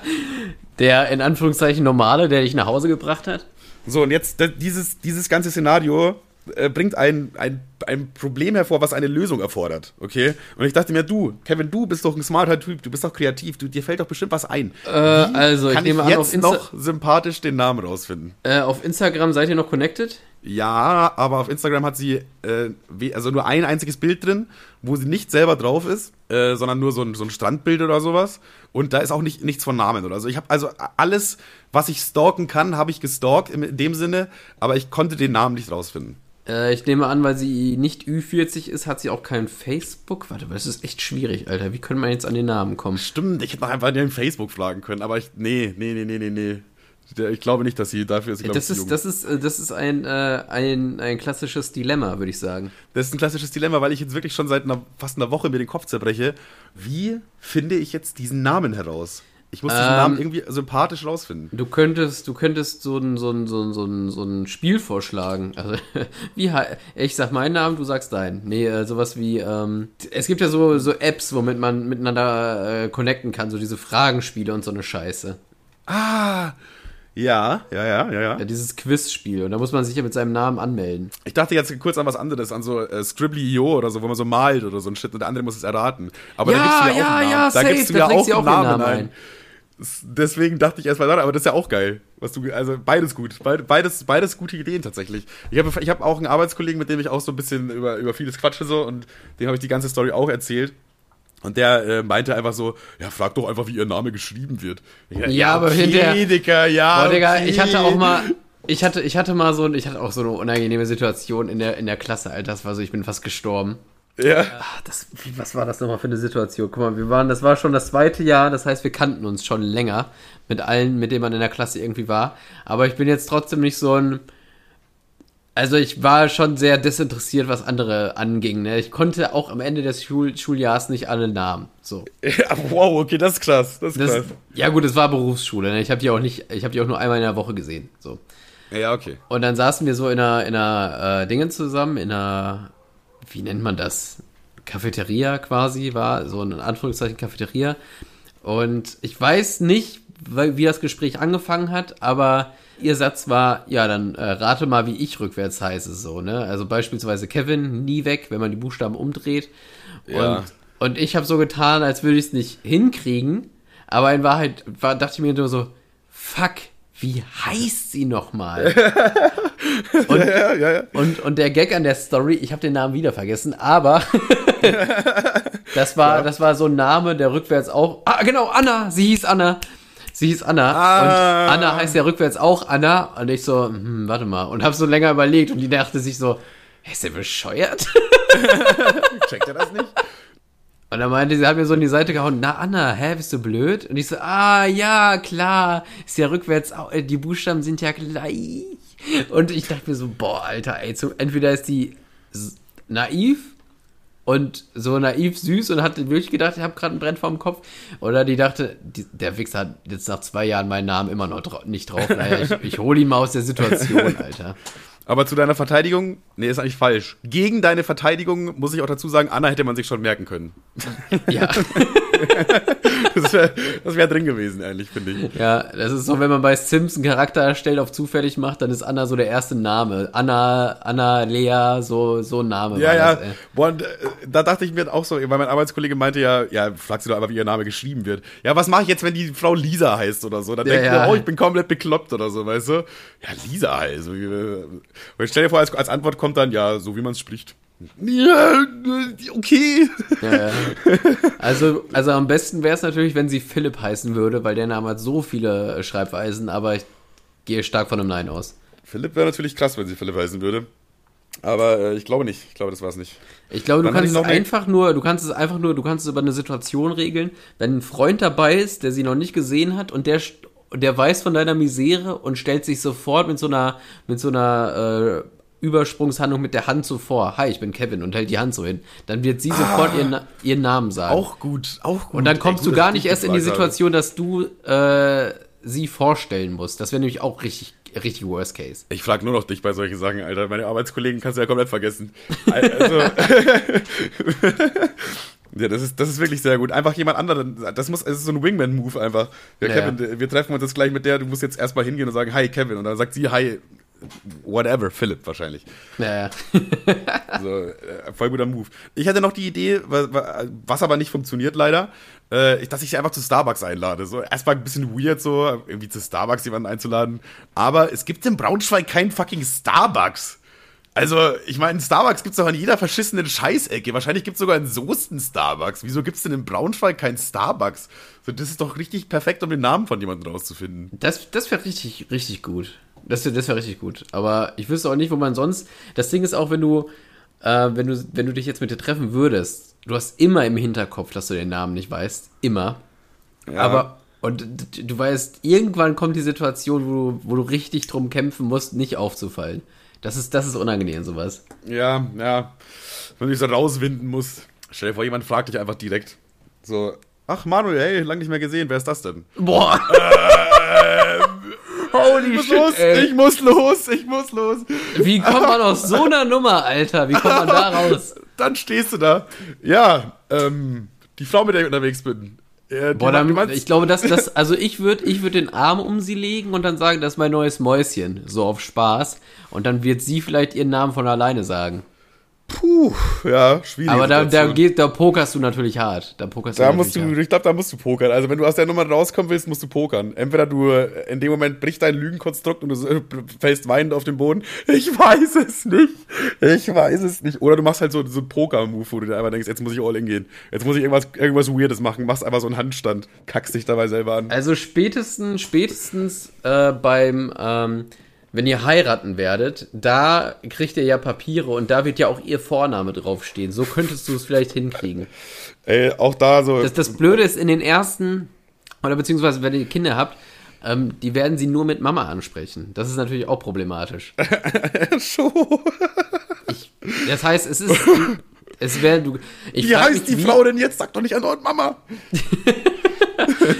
Der in Anführungszeichen normale, der dich nach Hause gebracht hat?
so, und jetzt dieses, dieses ganze Szenario äh, bringt ein, ein, ein Problem hervor, was eine Lösung erfordert, okay? Und ich dachte mir, du, Kevin, du bist doch ein smarter Typ, du bist doch kreativ, du, dir fällt doch bestimmt was ein.
Äh, also, ich
Kann
nehme
ich
an,
jetzt
auf,
noch sympathisch den Namen rausfinden?
äh, auf Instagram seid ihr noch connected?
Ja, aber auf Instagram hat sie äh, also nur ein einziges Bild drin, wo sie nicht selber drauf ist, äh, sondern nur so ein, so ein Strandbild oder sowas. Und da ist auch nicht, nichts von Namen oder so. Ich habe also alles, was ich stalken kann, habe ich gestalkt in dem Sinne, aber ich konnte den Namen nicht rausfinden.
Äh, ich nehme an, weil sie nicht Ü40 ist, hat sie auch kein Facebook. Warte, das ist echt schwierig, Alter. Wie können wir jetzt an den Namen kommen?
Stimmt, ich hätte noch einfach den Facebook fragen können, aber ich, nee, nee, nee, nee, nee, nee. Ich glaube nicht, dass sie dafür ist. sie, glaub
Das
ich,
ist, das ist, äh, das ist ein, äh, ein, ein klassisches Dilemma, würde ich sagen.
Das ist ein klassisches Dilemma, weil ich jetzt wirklich schon seit einer, fast einer Woche mir den Kopf zerbreche. Wie finde ich jetzt diesen Namen heraus? Ich muss diesen
Ähm,
Namen irgendwie sympathisch rausfinden.
Du könntest, du könntest so ein, so ein, so ein, so ein, so ein Spiel vorschlagen. Also, wie, ich sag meinen Namen, du sagst deinen. Nee, äh, sowas wie, ähm, es gibt ja so, so Apps, womit man miteinander äh, connecten kann, so diese Fragenspiele und so eine Scheiße.
Ah, ja, ja, ja, ja, ja.
Ja, dieses Quizspiel. Und da muss man sich ja mit seinem Namen anmelden.
Ich dachte jetzt kurz an was anderes, an so äh, Scribbly.io oder so, wo man so malt oder so ein Shit und der andere muss es erraten. Aber
Ja,
da gibst du ja,
ja,
auch einen
ja,
Namen.
safe,
da gibst du
da
ja auch einen
auch
Namen
Namen
ein.
ein.
Deswegen dachte ich erstmal, aber das ist ja auch geil. Was du, also beides gut. Beides, beides gute Ideen tatsächlich. Ich habe ich hab auch einen Arbeitskollegen, mit dem ich auch so ein bisschen über, über vieles quatsche so und dem habe ich die ganze Story auch erzählt. Und der äh, meinte einfach so, ja, frag doch einfach, wie ihr Name geschrieben wird.
Ja, ja, aber okay, hinterher. Digga, ja. Boah, Digga, okay. ich hatte auch mal, ich hatte, ich hatte mal so, ich hatte auch so eine unangenehme Situation in der, in der Klasse, Alter. Das war so, ich bin fast gestorben. Ja. Ach, das, was war das nochmal für eine Situation? Guck mal, wir waren, das war schon das zweite Jahr, das heißt, wir kannten uns schon länger mit allen, mit denen man in der Klasse irgendwie war. Aber ich bin jetzt trotzdem nicht so ein. Also ich war schon sehr desinteressiert, was andere anging. Ne? Ich konnte auch am Ende des Schul Schuljahres nicht alle Namen. So.
Wow, okay, das ist krass. Das ist das, krass.
Ja gut, es war Berufsschule. Ne? Ich habe die auch nicht, ich habe die auch nur einmal in der Woche gesehen. So.
Ja, okay.
Und dann saßen wir so in einer, in einer äh, Dingen zusammen, in einer wie nennt man das? Cafeteria quasi war, so in Anführungszeichen Cafeteria. Und ich weiß nicht, wie das Gespräch angefangen hat, aber ihr Satz war, ja, dann äh, rate mal, wie ich rückwärts heiße, so, ne? Also beispielsweise Kevin, nie weg, wenn man die Buchstaben umdreht. Ja. Und, und ich habe so getan, als würde ich es nicht hinkriegen, aber in Wahrheit war, dachte ich mir nur so, fuck, wie heißt sie nochmal? und, ja, ja, ja. Und, und der Gag an der Story, ich habe den Namen wieder vergessen, aber das, war, das war so ein Name, der rückwärts auch. Ah, genau, Anna, sie hieß Anna. Sie hieß Anna ah. und Anna heißt ja rückwärts auch Anna und ich so, hm, warte mal und habe so länger überlegt und die dachte sich so, ist der bescheuert? Checkt er das nicht? Und dann meinte sie, hat mir so in die Seite gehauen, na Anna, hä, bist du blöd? Und ich so, ah, ja, klar, ist ja rückwärts, äh, die Buchstaben sind ja gleich. Und ich dachte mir so, boah, Alter, ey, so, entweder ist die naiv und so naiv süß und hat wirklich gedacht, ich habe gerade einen Brenn vorm Kopf. Oder die dachte, die, der Wichser hat jetzt nach zwei Jahren meinen Namen immer noch dra nicht drauf. Naja, ich, ich hole ihn mal aus der Situation, Alter.
Aber zu deiner Verteidigung, nee, ist eigentlich falsch. Gegen deine Verteidigung muss ich auch dazu sagen, Anna hätte man sich schon merken können. Ja. das wäre wär drin gewesen, ehrlich, finde ich.
Ja, das ist so, wenn man bei Sims einen Charakter erstellt, auf zufällig macht, dann ist Anna so der erste Name. Anna, Anna, Lea, so, so ein Name.
Ja, ja. Das, Boah, und, äh, da dachte ich mir auch so, weil mein Arbeitskollege meinte ja, ja, frag sie doch einfach, wie ihr Name geschrieben wird. Ja, was mache ich jetzt, wenn die Frau Lisa heißt oder so? Dann ja, denkt ja. man, oh, ich bin komplett bekloppt oder so, weißt du? Ja, Lisa heißt. Und stell dir vor, als, als Antwort kommt dann, ja, so wie man es spricht. Ja, okay. Ja, ja.
Also, also am besten wäre es natürlich, wenn sie Philipp heißen würde, weil der Name hat so viele Schreibweisen, aber ich gehe stark von einem Nein aus.
Philipp wäre natürlich krass, wenn sie Philipp heißen würde. Aber äh, ich glaube nicht. Ich glaube, das war es nicht.
Ich glaube, du Dann kannst es einfach nur, du kannst es einfach nur, du kannst es über eine Situation regeln, wenn ein Freund dabei ist, der sie noch nicht gesehen hat und der der weiß von deiner Misere und stellt sich sofort mit so einer, mit so einer äh, Übersprungshandlung mit der Hand so vor. Hi, ich bin Kevin und hält die Hand so hin. Dann wird sie sofort ah, ihren, ihren Namen sagen.
Auch gut, auch gut.
Und dann kommst Ey, du gar nicht erst in die Situation, dass du äh, sie vorstellen musst. Das wäre nämlich auch richtig, richtig Worst Case.
Ich frage nur noch dich bei solchen Sachen, Alter. Meine Arbeitskollegen kannst du ja komplett vergessen. Also, Ja, das ist, das ist wirklich sehr gut. Einfach jemand anderen, das muss, es ist so ein Wingman-Move einfach. Ja, ja, Kevin, ja. wir treffen uns jetzt gleich mit der, du musst jetzt erstmal hingehen und sagen, hi Kevin. Und dann sagt sie, hi, whatever, Philipp wahrscheinlich. Ja, ja. so, äh, voll guter Move. Ich hatte noch die Idee, was aber nicht funktioniert leider, äh, dass ich sie einfach zu Starbucks einlade. So, erstmal ein bisschen weird, so, irgendwie zu Starbucks jemanden einzuladen. Aber es gibt in Braunschweig keinen fucking Starbucks. Also, ich meine, Starbucks gibt's doch an jeder verschissenen Scheißecke. Wahrscheinlich gibt's sogar in Soesten Starbucks. Wieso gibt's denn in Braunschweig keinen Starbucks? So, das ist doch richtig perfekt, um den Namen von jemandem rauszufinden.
Das, das wäre richtig, richtig gut. Das, das wäre richtig gut. Aber ich wüsste auch nicht, wo man sonst. Das Ding ist auch, wenn du, äh, wenn du, wenn du dich jetzt mit dir treffen würdest, du hast immer im Hinterkopf, dass du den Namen nicht weißt. Immer. Ja. Aber und du weißt, irgendwann kommt die Situation, wo du, wo du richtig drum kämpfen musst, nicht aufzufallen. Das ist, das ist unangenehm, sowas.
Ja, ja. Wenn du dich so rauswinden musst. Stell dir vor, jemand fragt dich einfach direkt. So, ach Manuel, hey, lang nicht mehr gesehen, wer ist das denn? Boah. Äh, Holy shit, los, ey. Ich muss los, ich muss los.
Wie kommt man aus so einer Nummer, Alter? Wie kommt man da raus?
Dann stehst du da. Ja, ähm, die Frau, mit der ich unterwegs bin.
Ja, Boah, dann, ich glaube, dass das, also ich würde ich würd den Arm um sie legen und dann sagen, das ist mein neues Mäuschen, so auf Spaß. Und dann wird sie vielleicht ihren Namen von alleine sagen.
Puh, ja, schwierig.
Aber da, da, geht, da pokerst du natürlich hart. Da pokerst
da
du
musst du,
hart.
ich glaube, da musst du pokern. Also wenn du aus der Nummer rauskommen willst, musst du pokern. Entweder du äh, in dem Moment bricht dein Lügenkonstrukt und du fällst weinend auf den Boden. Ich weiß es nicht. Ich weiß es nicht. Oder du machst halt so, so einen Poker-Move, wo du dir einfach denkst, jetzt muss ich all in gehen. Jetzt muss ich irgendwas, irgendwas Weirdes machen. Machst einfach so einen Handstand. Kackst dich dabei selber an.
Also spätestens, spätestens äh, beim ähm, wenn ihr heiraten werdet, da kriegt ihr ja Papiere und da wird ja auch ihr Vorname draufstehen. So könntest du es vielleicht hinkriegen.
Ey, auch da so.
Das, das Blöde ist, in den ersten, oder beziehungsweise wenn ihr Kinder habt, ähm, die werden sie nur mit Mama ansprechen. Das ist natürlich auch problematisch.
so.
Ich, das heißt, es ist. Es wäre du.
Ich wie heißt mich, die wie, Frau denn jetzt? Sag doch nicht andauernd Mama.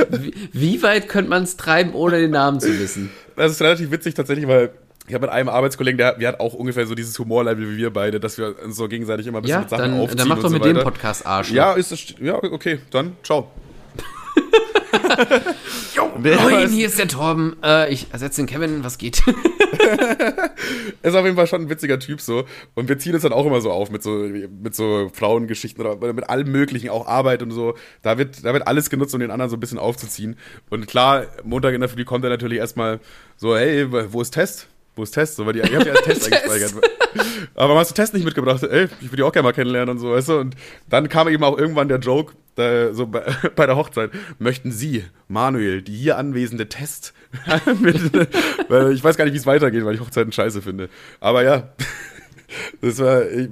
wie, wie weit könnte man es treiben, ohne den Namen zu wissen?
Das ist relativ witzig tatsächlich, weil ich habe mit einem Arbeitskollegen, der, der hat auch ungefähr so dieses Humorlevel wie wir beide, dass wir uns so gegenseitig immer ein bisschen
ja,
mit Sachen
dann,
aufziehen
dann mach doch mit
so
dem Podcast Arsch.
Ja, ist das, ja, okay, dann ciao.
Jo, moin, hier ist der Torben. Äh, ich ersetze den Kevin, was geht?
ist auf jeden Fall schon ein witziger Typ so. Und wir ziehen es dann auch immer so auf mit so, mit so Frauengeschichten oder mit allem möglichen, auch Arbeit und so. Da wird, da wird alles genutzt, um den anderen so ein bisschen aufzuziehen. Und klar, Montag in der Früh kommt er natürlich erstmal so, hey, wo ist Test? Wo ist Test? So, weil die, ich hab ja Test eingespeichert. Aber warum hast du Test nicht mitgebracht? Ey, ich würde die auch gerne mal kennenlernen und so, weißt du? Und dann kam eben auch irgendwann der Joke, da, so bei, bei, der Hochzeit, möchten Sie, Manuel, die hier anwesende Test mit, weil ich weiß gar nicht, wie es weitergeht, weil ich Hochzeiten scheiße finde. Aber ja, das war, ich,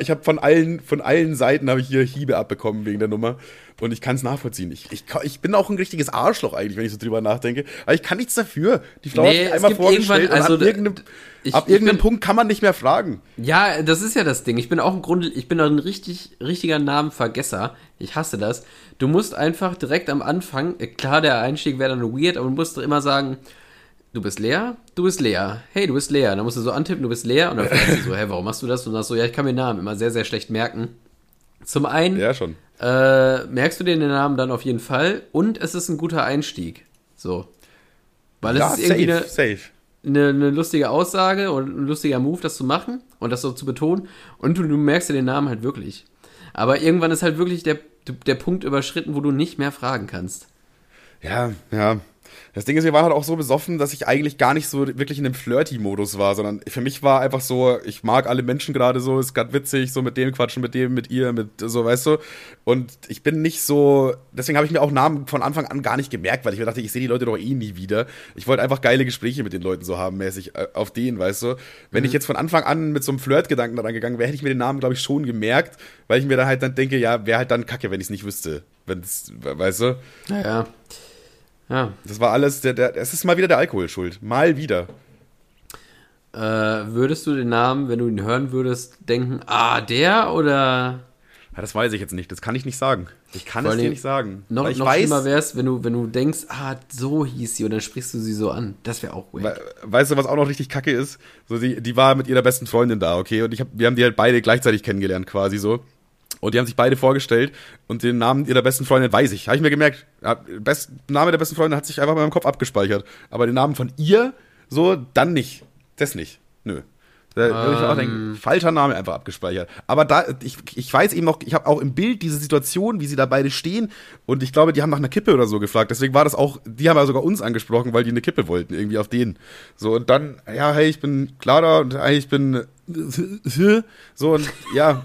ich habe von allen, von allen Seiten habe ich hier Hiebe abbekommen wegen der Nummer. Und ich kann es nachvollziehen. Ich, ich, ich bin auch ein richtiges Arschloch eigentlich, wenn ich so drüber nachdenke. Aber ich kann nichts dafür. Die Frau nee, hat sich einmal vorgestellt
also,
ab irgendeinem, ich, ab irgendeinem bin, Punkt kann man nicht mehr fragen.
Ja, das ist ja das Ding. Ich bin auch im Grunde, ich bin auch ein richtig, richtiger Namenvergesser. Ich hasse das. Du musst einfach direkt am Anfang, äh, klar, der Einstieg wäre dann weird, aber du musst immer sagen, du bist leer, du bist leer. Hey, du bist leer. Dann musst du so antippen, du bist leer. Und dann fragst du so, hey, warum machst du das? Und dann so, ja, ich kann mir Namen immer sehr, sehr schlecht merken. Zum einen
ja, schon.
Äh, merkst du dir den Namen dann auf jeden Fall und es ist ein guter Einstieg. So. Weil ja, es ist irgendwie safe, eine, safe. Eine, eine, lustige Aussage und ein lustiger Move, das zu machen und das so zu betonen. Und du, du merkst dir den Namen halt wirklich. Aber irgendwann ist halt wirklich der, der Punkt überschritten, wo du nicht mehr fragen kannst.
Ja, ja. Das Ding ist, wir waren halt auch so besoffen, dass ich eigentlich gar nicht so wirklich in einem Flirty-Modus war, sondern für mich war einfach so, ich mag alle Menschen gerade so, ist gerade witzig, so mit dem quatschen, mit dem, mit ihr, mit so, weißt du. Und ich bin nicht so, deswegen habe ich mir auch Namen von Anfang an gar nicht gemerkt, weil ich mir dachte, ich sehe die Leute doch eh nie wieder. Ich wollte einfach geile Gespräche mit den Leuten so haben, mäßig äh, auf denen, weißt du. Wenn mhm. ich jetzt von Anfang an mit so einem Flirt-Gedanken da gegangen wäre, hätte ich mir den Namen, glaube ich, schon gemerkt, weil ich mir dann halt dann denke, ja, wäre halt dann kacke, wenn ich es nicht wüsste. Wenn's, weißt du?
Naja.
Ja. Das war alles, der, der, es ist mal wieder der Alkohol schuld. Mal wieder.
Äh, würdest du den Namen, wenn du ihn hören würdest, denken, ah, der oder.
Ja, das weiß ich jetzt nicht. Das kann ich nicht sagen. Ich kann es dir nicht sagen.
Noch,
ich
noch weiß, schlimmer wäre es, wenn du, wenn du denkst, ah, so hieß sie und dann sprichst du sie so an. Das wäre auch
weird. weißt du, was auch noch richtig kacke ist? So, die, die war mit ihrer besten Freundin da, okay? Und ich hab, wir haben die halt beide gleichzeitig kennengelernt, quasi so. Und die haben sich beide vorgestellt und den Namen ihrer besten Freundin weiß ich. Habe ich mir gemerkt. Best, Name der besten Freundin hat sich einfach in meinem Kopf abgespeichert. Aber den Namen von ihr, so, dann nicht. Das nicht. Nö. Da würde ich auch denken, ähm. falscher Name einfach abgespeichert. Aber da, ich, ich weiß eben noch, ich habe auch im Bild diese Situation, wie sie da beide stehen. Und ich glaube, die haben nach einer Kippe oder so gefragt. Deswegen war das auch, die haben ja sogar uns angesprochen, weil die eine Kippe wollten, irgendwie auf denen. So, und dann, ja, hey, ich bin Clara und hey, ich bin so und ja.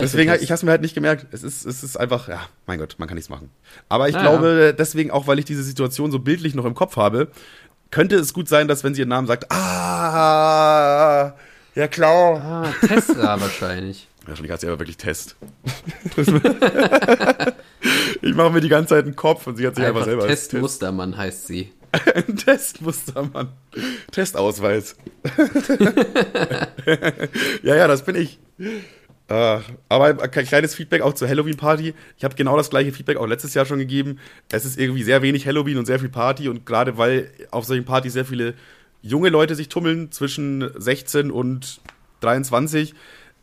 Deswegen, ich habe es mir halt nicht gemerkt. Es ist, es ist einfach, ja, mein Gott, man kann nichts machen. Aber ich ah, glaube, ja. deswegen, auch weil ich diese Situation so bildlich noch im Kopf habe, könnte es gut sein, dass wenn sie ihren Namen sagt, ah, ja klar.
Ah, Tesla wahrscheinlich.
Wahrscheinlich hat sie aber wirklich Test. ich mache mir die ganze Zeit einen Kopf und sie hat sich einfach, einfach selber
Test Mustermann heißt sie.
Ein Testmustermann. Testausweis. ja, ja, das bin ich. Uh, aber ein kleines Feedback auch zur Halloween-Party. Ich habe genau das gleiche Feedback auch letztes Jahr schon gegeben. Es ist irgendwie sehr wenig Halloween und sehr viel Party und gerade weil auf solchen Partys sehr viele junge Leute sich tummeln zwischen 16 und 23,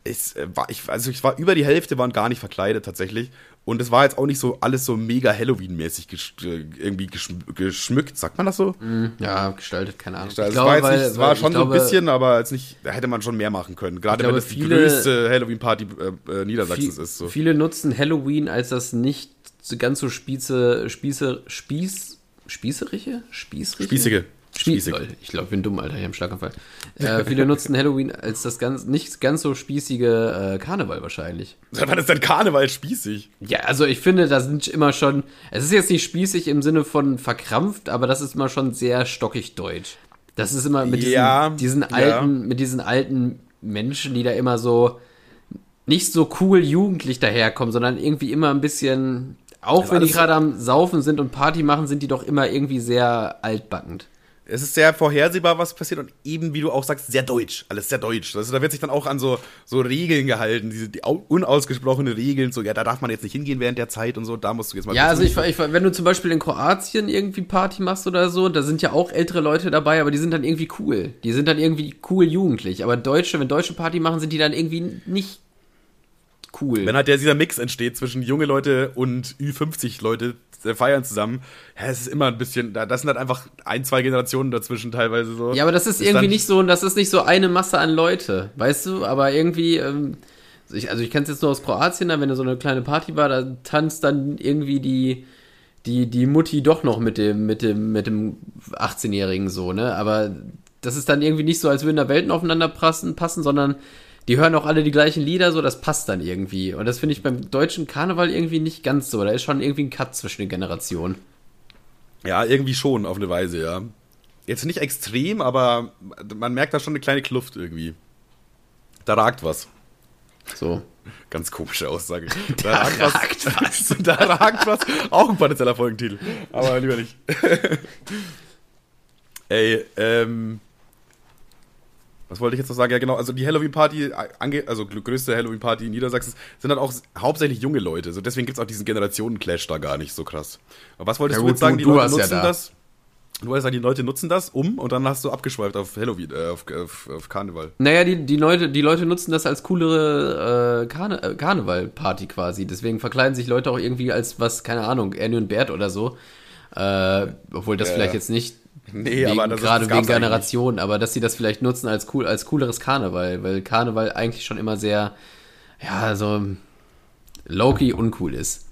es äh, war, ich, also ich war über die Hälfte waren gar nicht verkleidet tatsächlich. Und es war jetzt auch nicht so alles so mega Halloween-mäßig gesch äh, irgendwie geschm geschmückt, sagt man das so?
Ja, gestaltet, keine Ahnung.
Also es war, jetzt nicht, es war schon so ein bisschen, aber jetzt nicht, da hätte man schon mehr machen können. Gerade
glaube,
wenn es die
viele-
größte Halloween-Party äh, äh, Niedersachsens
Viel-
ist. So.
Viele nutzen Halloween als das nicht ganz so Spieße, Spieße, Spieß, Spießerige? Spießrige?
Spießige.
Spieß,
Spießige.
Lol, ich glaube, ich bin dumm, Alter, ich habe einen Schlaganfall. Äh, viele nutzen Halloween als das ganz, nicht ganz so spießige äh, Karneval wahrscheinlich.
Wann ist denn Karneval spießig?
Ja, also ich finde, da sind immer schon, es ist jetzt nicht spießig im Sinne von verkrampft, aber das ist immer schon sehr stockig deutsch. Das ist immer mit diesen,
Ja,
diesen
ja.
alten, mit diesen alten Menschen, die da immer so nicht so cool jugendlich daherkommen, sondern irgendwie immer ein bisschen, auch wenn die gerade am Saufen sind und Party machen, sind die doch immer irgendwie sehr altbackend.
Es ist sehr vorhersehbar, was passiert und eben, wie du auch sagst, sehr deutsch. Alles sehr deutsch. Also da wird sich dann auch an so, so Regeln gehalten, diese die au- unausgesprochene Regeln, so, ja, da darf man jetzt nicht hingehen während der Zeit und so, da musst du jetzt mal.
Ja, also ich, ich, wenn du zum Beispiel in Kroatien irgendwie Party machst oder so, da sind ja auch ältere Leute dabei, aber die sind dann irgendwie cool. Die sind dann irgendwie cool jugendlich. Aber Deutsche, wenn Deutsche Party machen, sind die dann irgendwie nicht cool.
Wenn halt der, dieser Mix entsteht zwischen junge Leute und Ü50 Leute, äh, feiern zusammen, ja, es ist immer ein bisschen, da- das sind halt einfach ein, zwei Generationen dazwischen teilweise so.
ja, aber das ist,
Ist
irgendwie nicht so, das ist nicht so eine Masse an Leute, weißt du? Aber irgendwie, ähm, ich, also ich kenne es jetzt nur aus Kroatien, da wenn du so eine kleine Party war, da tanzt dann irgendwie die die die Mutti doch noch mit dem mit dem mit dem 18-jährigen so, ne? Aber das ist dann irgendwie nicht so, als würden da Welten aufeinander passen, passen, sondern die hören auch alle die gleichen Lieder, so das passt dann irgendwie. Und das finde ich beim deutschen Karneval irgendwie nicht ganz so. Da ist schon irgendwie ein Cut zwischen den Generationen.
Ja, irgendwie schon, auf eine Weise, ja. Jetzt nicht extrem, aber man merkt da schon eine kleine Kluft irgendwie. Da ragt was.
So.
Ganz komische Aussage. Da, ragt was. da ragt was. Auch ein potenzieller Folgentitel. Aber lieber nicht. Ey, ähm. Was wollte ich jetzt noch sagen? Ja, genau. Also die Halloween-Party, ange- also größte Halloween-Party in Niedersachsen, sind dann auch hauptsächlich junge Leute. So deswegen gibt es auch diesen Generationen-Clash da gar nicht so krass. Aber was wolltest
Ja
du jetzt sagen?
du-
die Leute
warst ja
nutzen
da.
das. Du wolltest sagen, die Leute nutzen das um und dann hast du abgeschweift auf Halloween, äh, auf, auf, auf Karneval.
Naja, die, die, Leute, die Leute nutzen das als coolere äh, Karne, äh, Karneval-Party quasi. Deswegen verkleiden sich Leute auch irgendwie als was, keine Ahnung, Ernie und Bert oder so. Äh, obwohl das
Ja,
vielleicht
ja.
jetzt nicht
Nee,
wegen,
aber das
gerade wegen
gab's eigentlich
Generation, aber dass sie das vielleicht nutzen als cool, als cooleres Karneval, weil Karneval eigentlich schon immer sehr, ja, so low-key uncool ist.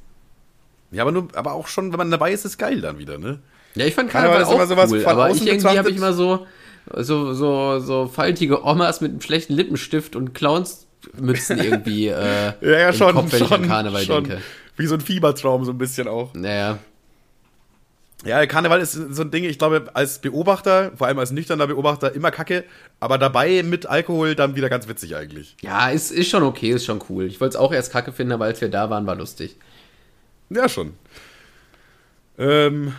Ja, aber, nur, aber auch schon, wenn man dabei ist, ist geil dann wieder, ne?
Ja, ich fand
Karneval
Karneval,
ist immer
auch
sowas
cool, aber ich irgendwie habe ich immer so, so, so, so faltige Omas mit einem schlechten Lippenstift und Clownsmützen irgendwie äh,
Ja, ja,
im
schon.
Kopf, wenn ich
schon,
an Karneval
schon.
denke.
Wie so ein Fiebertraum, so ein bisschen auch.
Naja,
Ja, Karneval ist so ein Ding, ich glaube, als Beobachter, vor allem als nüchterner Beobachter, immer kacke, aber dabei mit Alkohol dann wieder ganz witzig eigentlich.
ja, ist, ist schon okay, ist schon cool. Ich wollte es auch erst kacke finden, aber als wir da waren, war lustig.
Ja, schon. Ähm,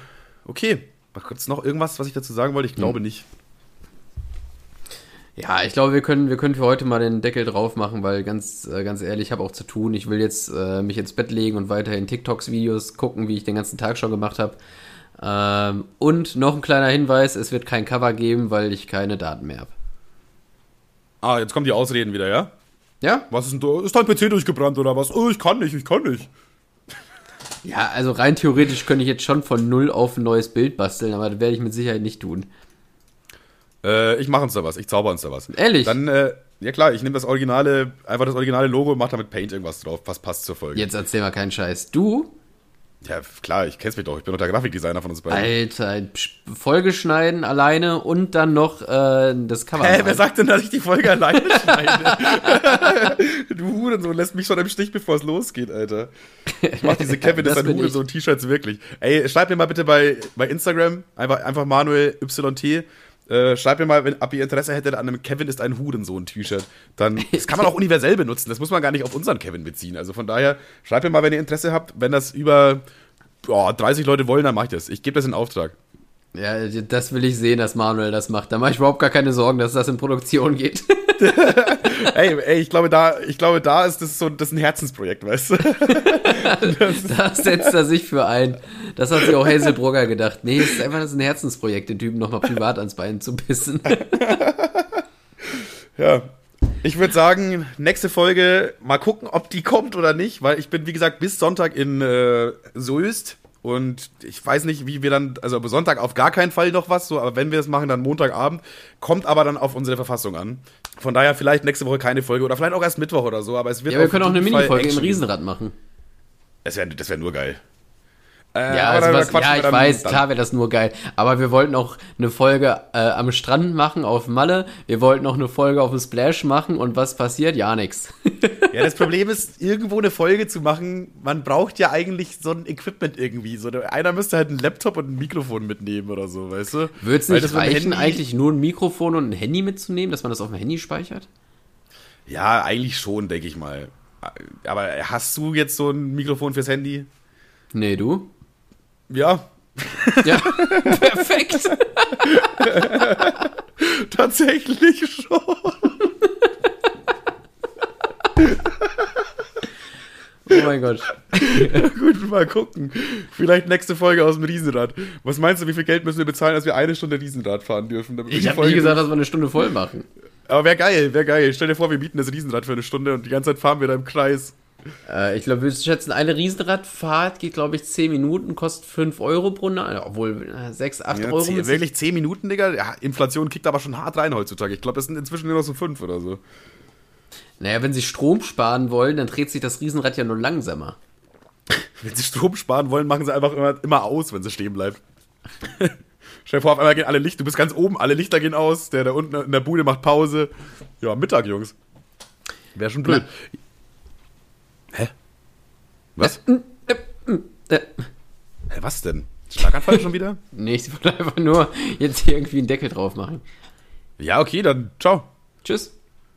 okay. Gibt es noch irgendwas, was ich dazu sagen wollte? Ich glaube
Hm.
nicht.
Ja, ich glaube, wir können, wir können für heute mal den Deckel drauf machen, weil ganz, äh, ganz ehrlich, ich habe auch zu tun. Ich will jetzt äh, mich ins Bett legen und weiterhin TikToks, Videos gucken, wie ich den ganzen Tag schon gemacht habe. Ähm, und noch ein kleiner Hinweis, es wird kein Cover geben, weil ich keine Daten mehr habe.
Ah, jetzt kommen die Ausreden wieder, ja?
Ja?
Was ist denn da? Ist dein PC durchgebrannt oder was? Oh, ich kann nicht, ich kann nicht.
Ja, also rein theoretisch könnte ich jetzt schon von null auf ein neues Bild basteln, aber das werde ich mit Sicherheit nicht tun.
Äh, ich mache uns da was, ich zauber uns da was.
Ehrlich?
Dann, äh, ja klar, ich nehme das originale, einfach das originale Logo und mache damit Paint irgendwas drauf, was passt zur Folge.
Jetzt erzähl mal keinen Scheiß. Du,
Ja, klar, ich kenn's mich doch, ich bin doch der Grafikdesigner von uns beiden.
Alter, Folge schneiden alleine und dann noch äh, das Cover.
Hä, wer sagt denn, dass ich die Folge alleine schneide? du Hurensohn, lässt mich schon im Stich, bevor es losgeht, Alter. Ich mach diese Kevin
Das
ist ein
ich.
Hurensohn-T-Shirts wirklich. Ey, schreib mir mal bitte bei, bei Instagram, einfach, einfach Manuel YT, äh, schreib mir mal, wenn, ob ihr Interesse hättet an einem Kevin ist ein Hurensohn-T-Shirt. Dann, das kann man auch universell benutzen, das muss man gar nicht auf unseren Kevin beziehen. Also von daher, schreibt mir mal, wenn ihr Interesse habt, wenn das über boah, 30 Leute wollen, dann mach ich das. Ich gebe das in Auftrag.
Ja, das will ich sehen, dass Manuel das macht. Da mache ich überhaupt gar keine Sorgen, dass das in Produktion geht.
ey, ey, ich glaube, da, ich glaube, da ist das so das ist ein Herzensprojekt, weißt du?
da setzt er sich für ein. Das hat sich auch Hazelbrugger gedacht. Nee, es ist einfach das ist ein Herzensprojekt, den Typen nochmal privat ans Bein zu bissen.
Ja. Ich würde sagen, nächste Folge, mal gucken, ob die kommt oder nicht, weil ich bin, wie gesagt, bis Sonntag in äh, Soest und ich weiß nicht, wie wir dann, also Sonntag auf gar keinen Fall noch was, so, aber wenn wir es machen, dann Montagabend, kommt aber dann auf unsere Verfassung an. Von daher vielleicht nächste Woche keine Folge oder vielleicht auch erst Mittwoch oder so, aber es wird
Ja, wir können auch eine Minifolge im. Riesenrad machen.
Das wäre das wär nur geil. Äh,
Ja, also was, ja ich weiß,
dann.
klar wäre das nur geil. Aber wir wollten auch eine Folge äh, am Strand machen auf Malle. Wir wollten auch eine Folge auf dem Splash machen. Und was passiert? Ja, nix.
Ja, das Problem ist, irgendwo eine Folge zu machen, man braucht ja eigentlich so ein Equipment irgendwie. So, einer müsste halt einen Laptop und ein Mikrofon mitnehmen oder so, weißt du?
Würde es nicht reichen, eigentlich nur ein Mikrofon und ein Handy mitzunehmen, dass man das auf dem Handy speichert?
Ja, eigentlich schon, denke ich mal. Aber hast du jetzt so ein Mikrofon fürs Handy?
Nee, du?
Ja,
Ja, perfekt.
tatsächlich schon.
Oh mein Gott.
Gut, mal gucken. Vielleicht nächste Folge aus dem Riesenrad. Was meinst du, wie viel Geld müssen wir bezahlen, dass wir eine Stunde Riesenrad fahren dürfen?
Ich habe nie gesagt, dass wir eine Stunde voll machen.
Aber wäre geil, wäre geil. Stell dir vor, wir mieten das Riesenrad für eine Stunde und die ganze Zeit fahren wir da im Kreis.
Äh, ich glaube, wir schätzen, eine Riesenradfahrt geht, glaube ich, 10 Minuten, kostet 5 Euro pro Nacht. Obwohl, äh, 6, 8
Ja,
Euro.
zehn,
mit-
wirklich 10 Minuten, Digga? Ja, Inflation kickt aber schon hart rein heutzutage. Ich glaube, das sind inzwischen nur noch so 5 oder so.
Naja, wenn sie Strom sparen wollen, dann dreht sich das Riesenrad ja nur langsamer.
Wenn sie Strom sparen wollen, machen sie einfach immer, immer aus, wenn sie stehen bleibt. Stell dir vor, auf einmal gehen alle Lichter, du bist ganz oben, alle Lichter gehen aus, der da unten in der Bude macht Pause. Ja, Mittag, Jungs. Wäre schon blöd. Hä? Was?
Äh,
Hä, was denn? Schlaganfall schon wieder?
nee, ich wollte einfach nur jetzt hier irgendwie einen Deckel drauf machen.
Ja, okay, dann ciao.
Tschüss.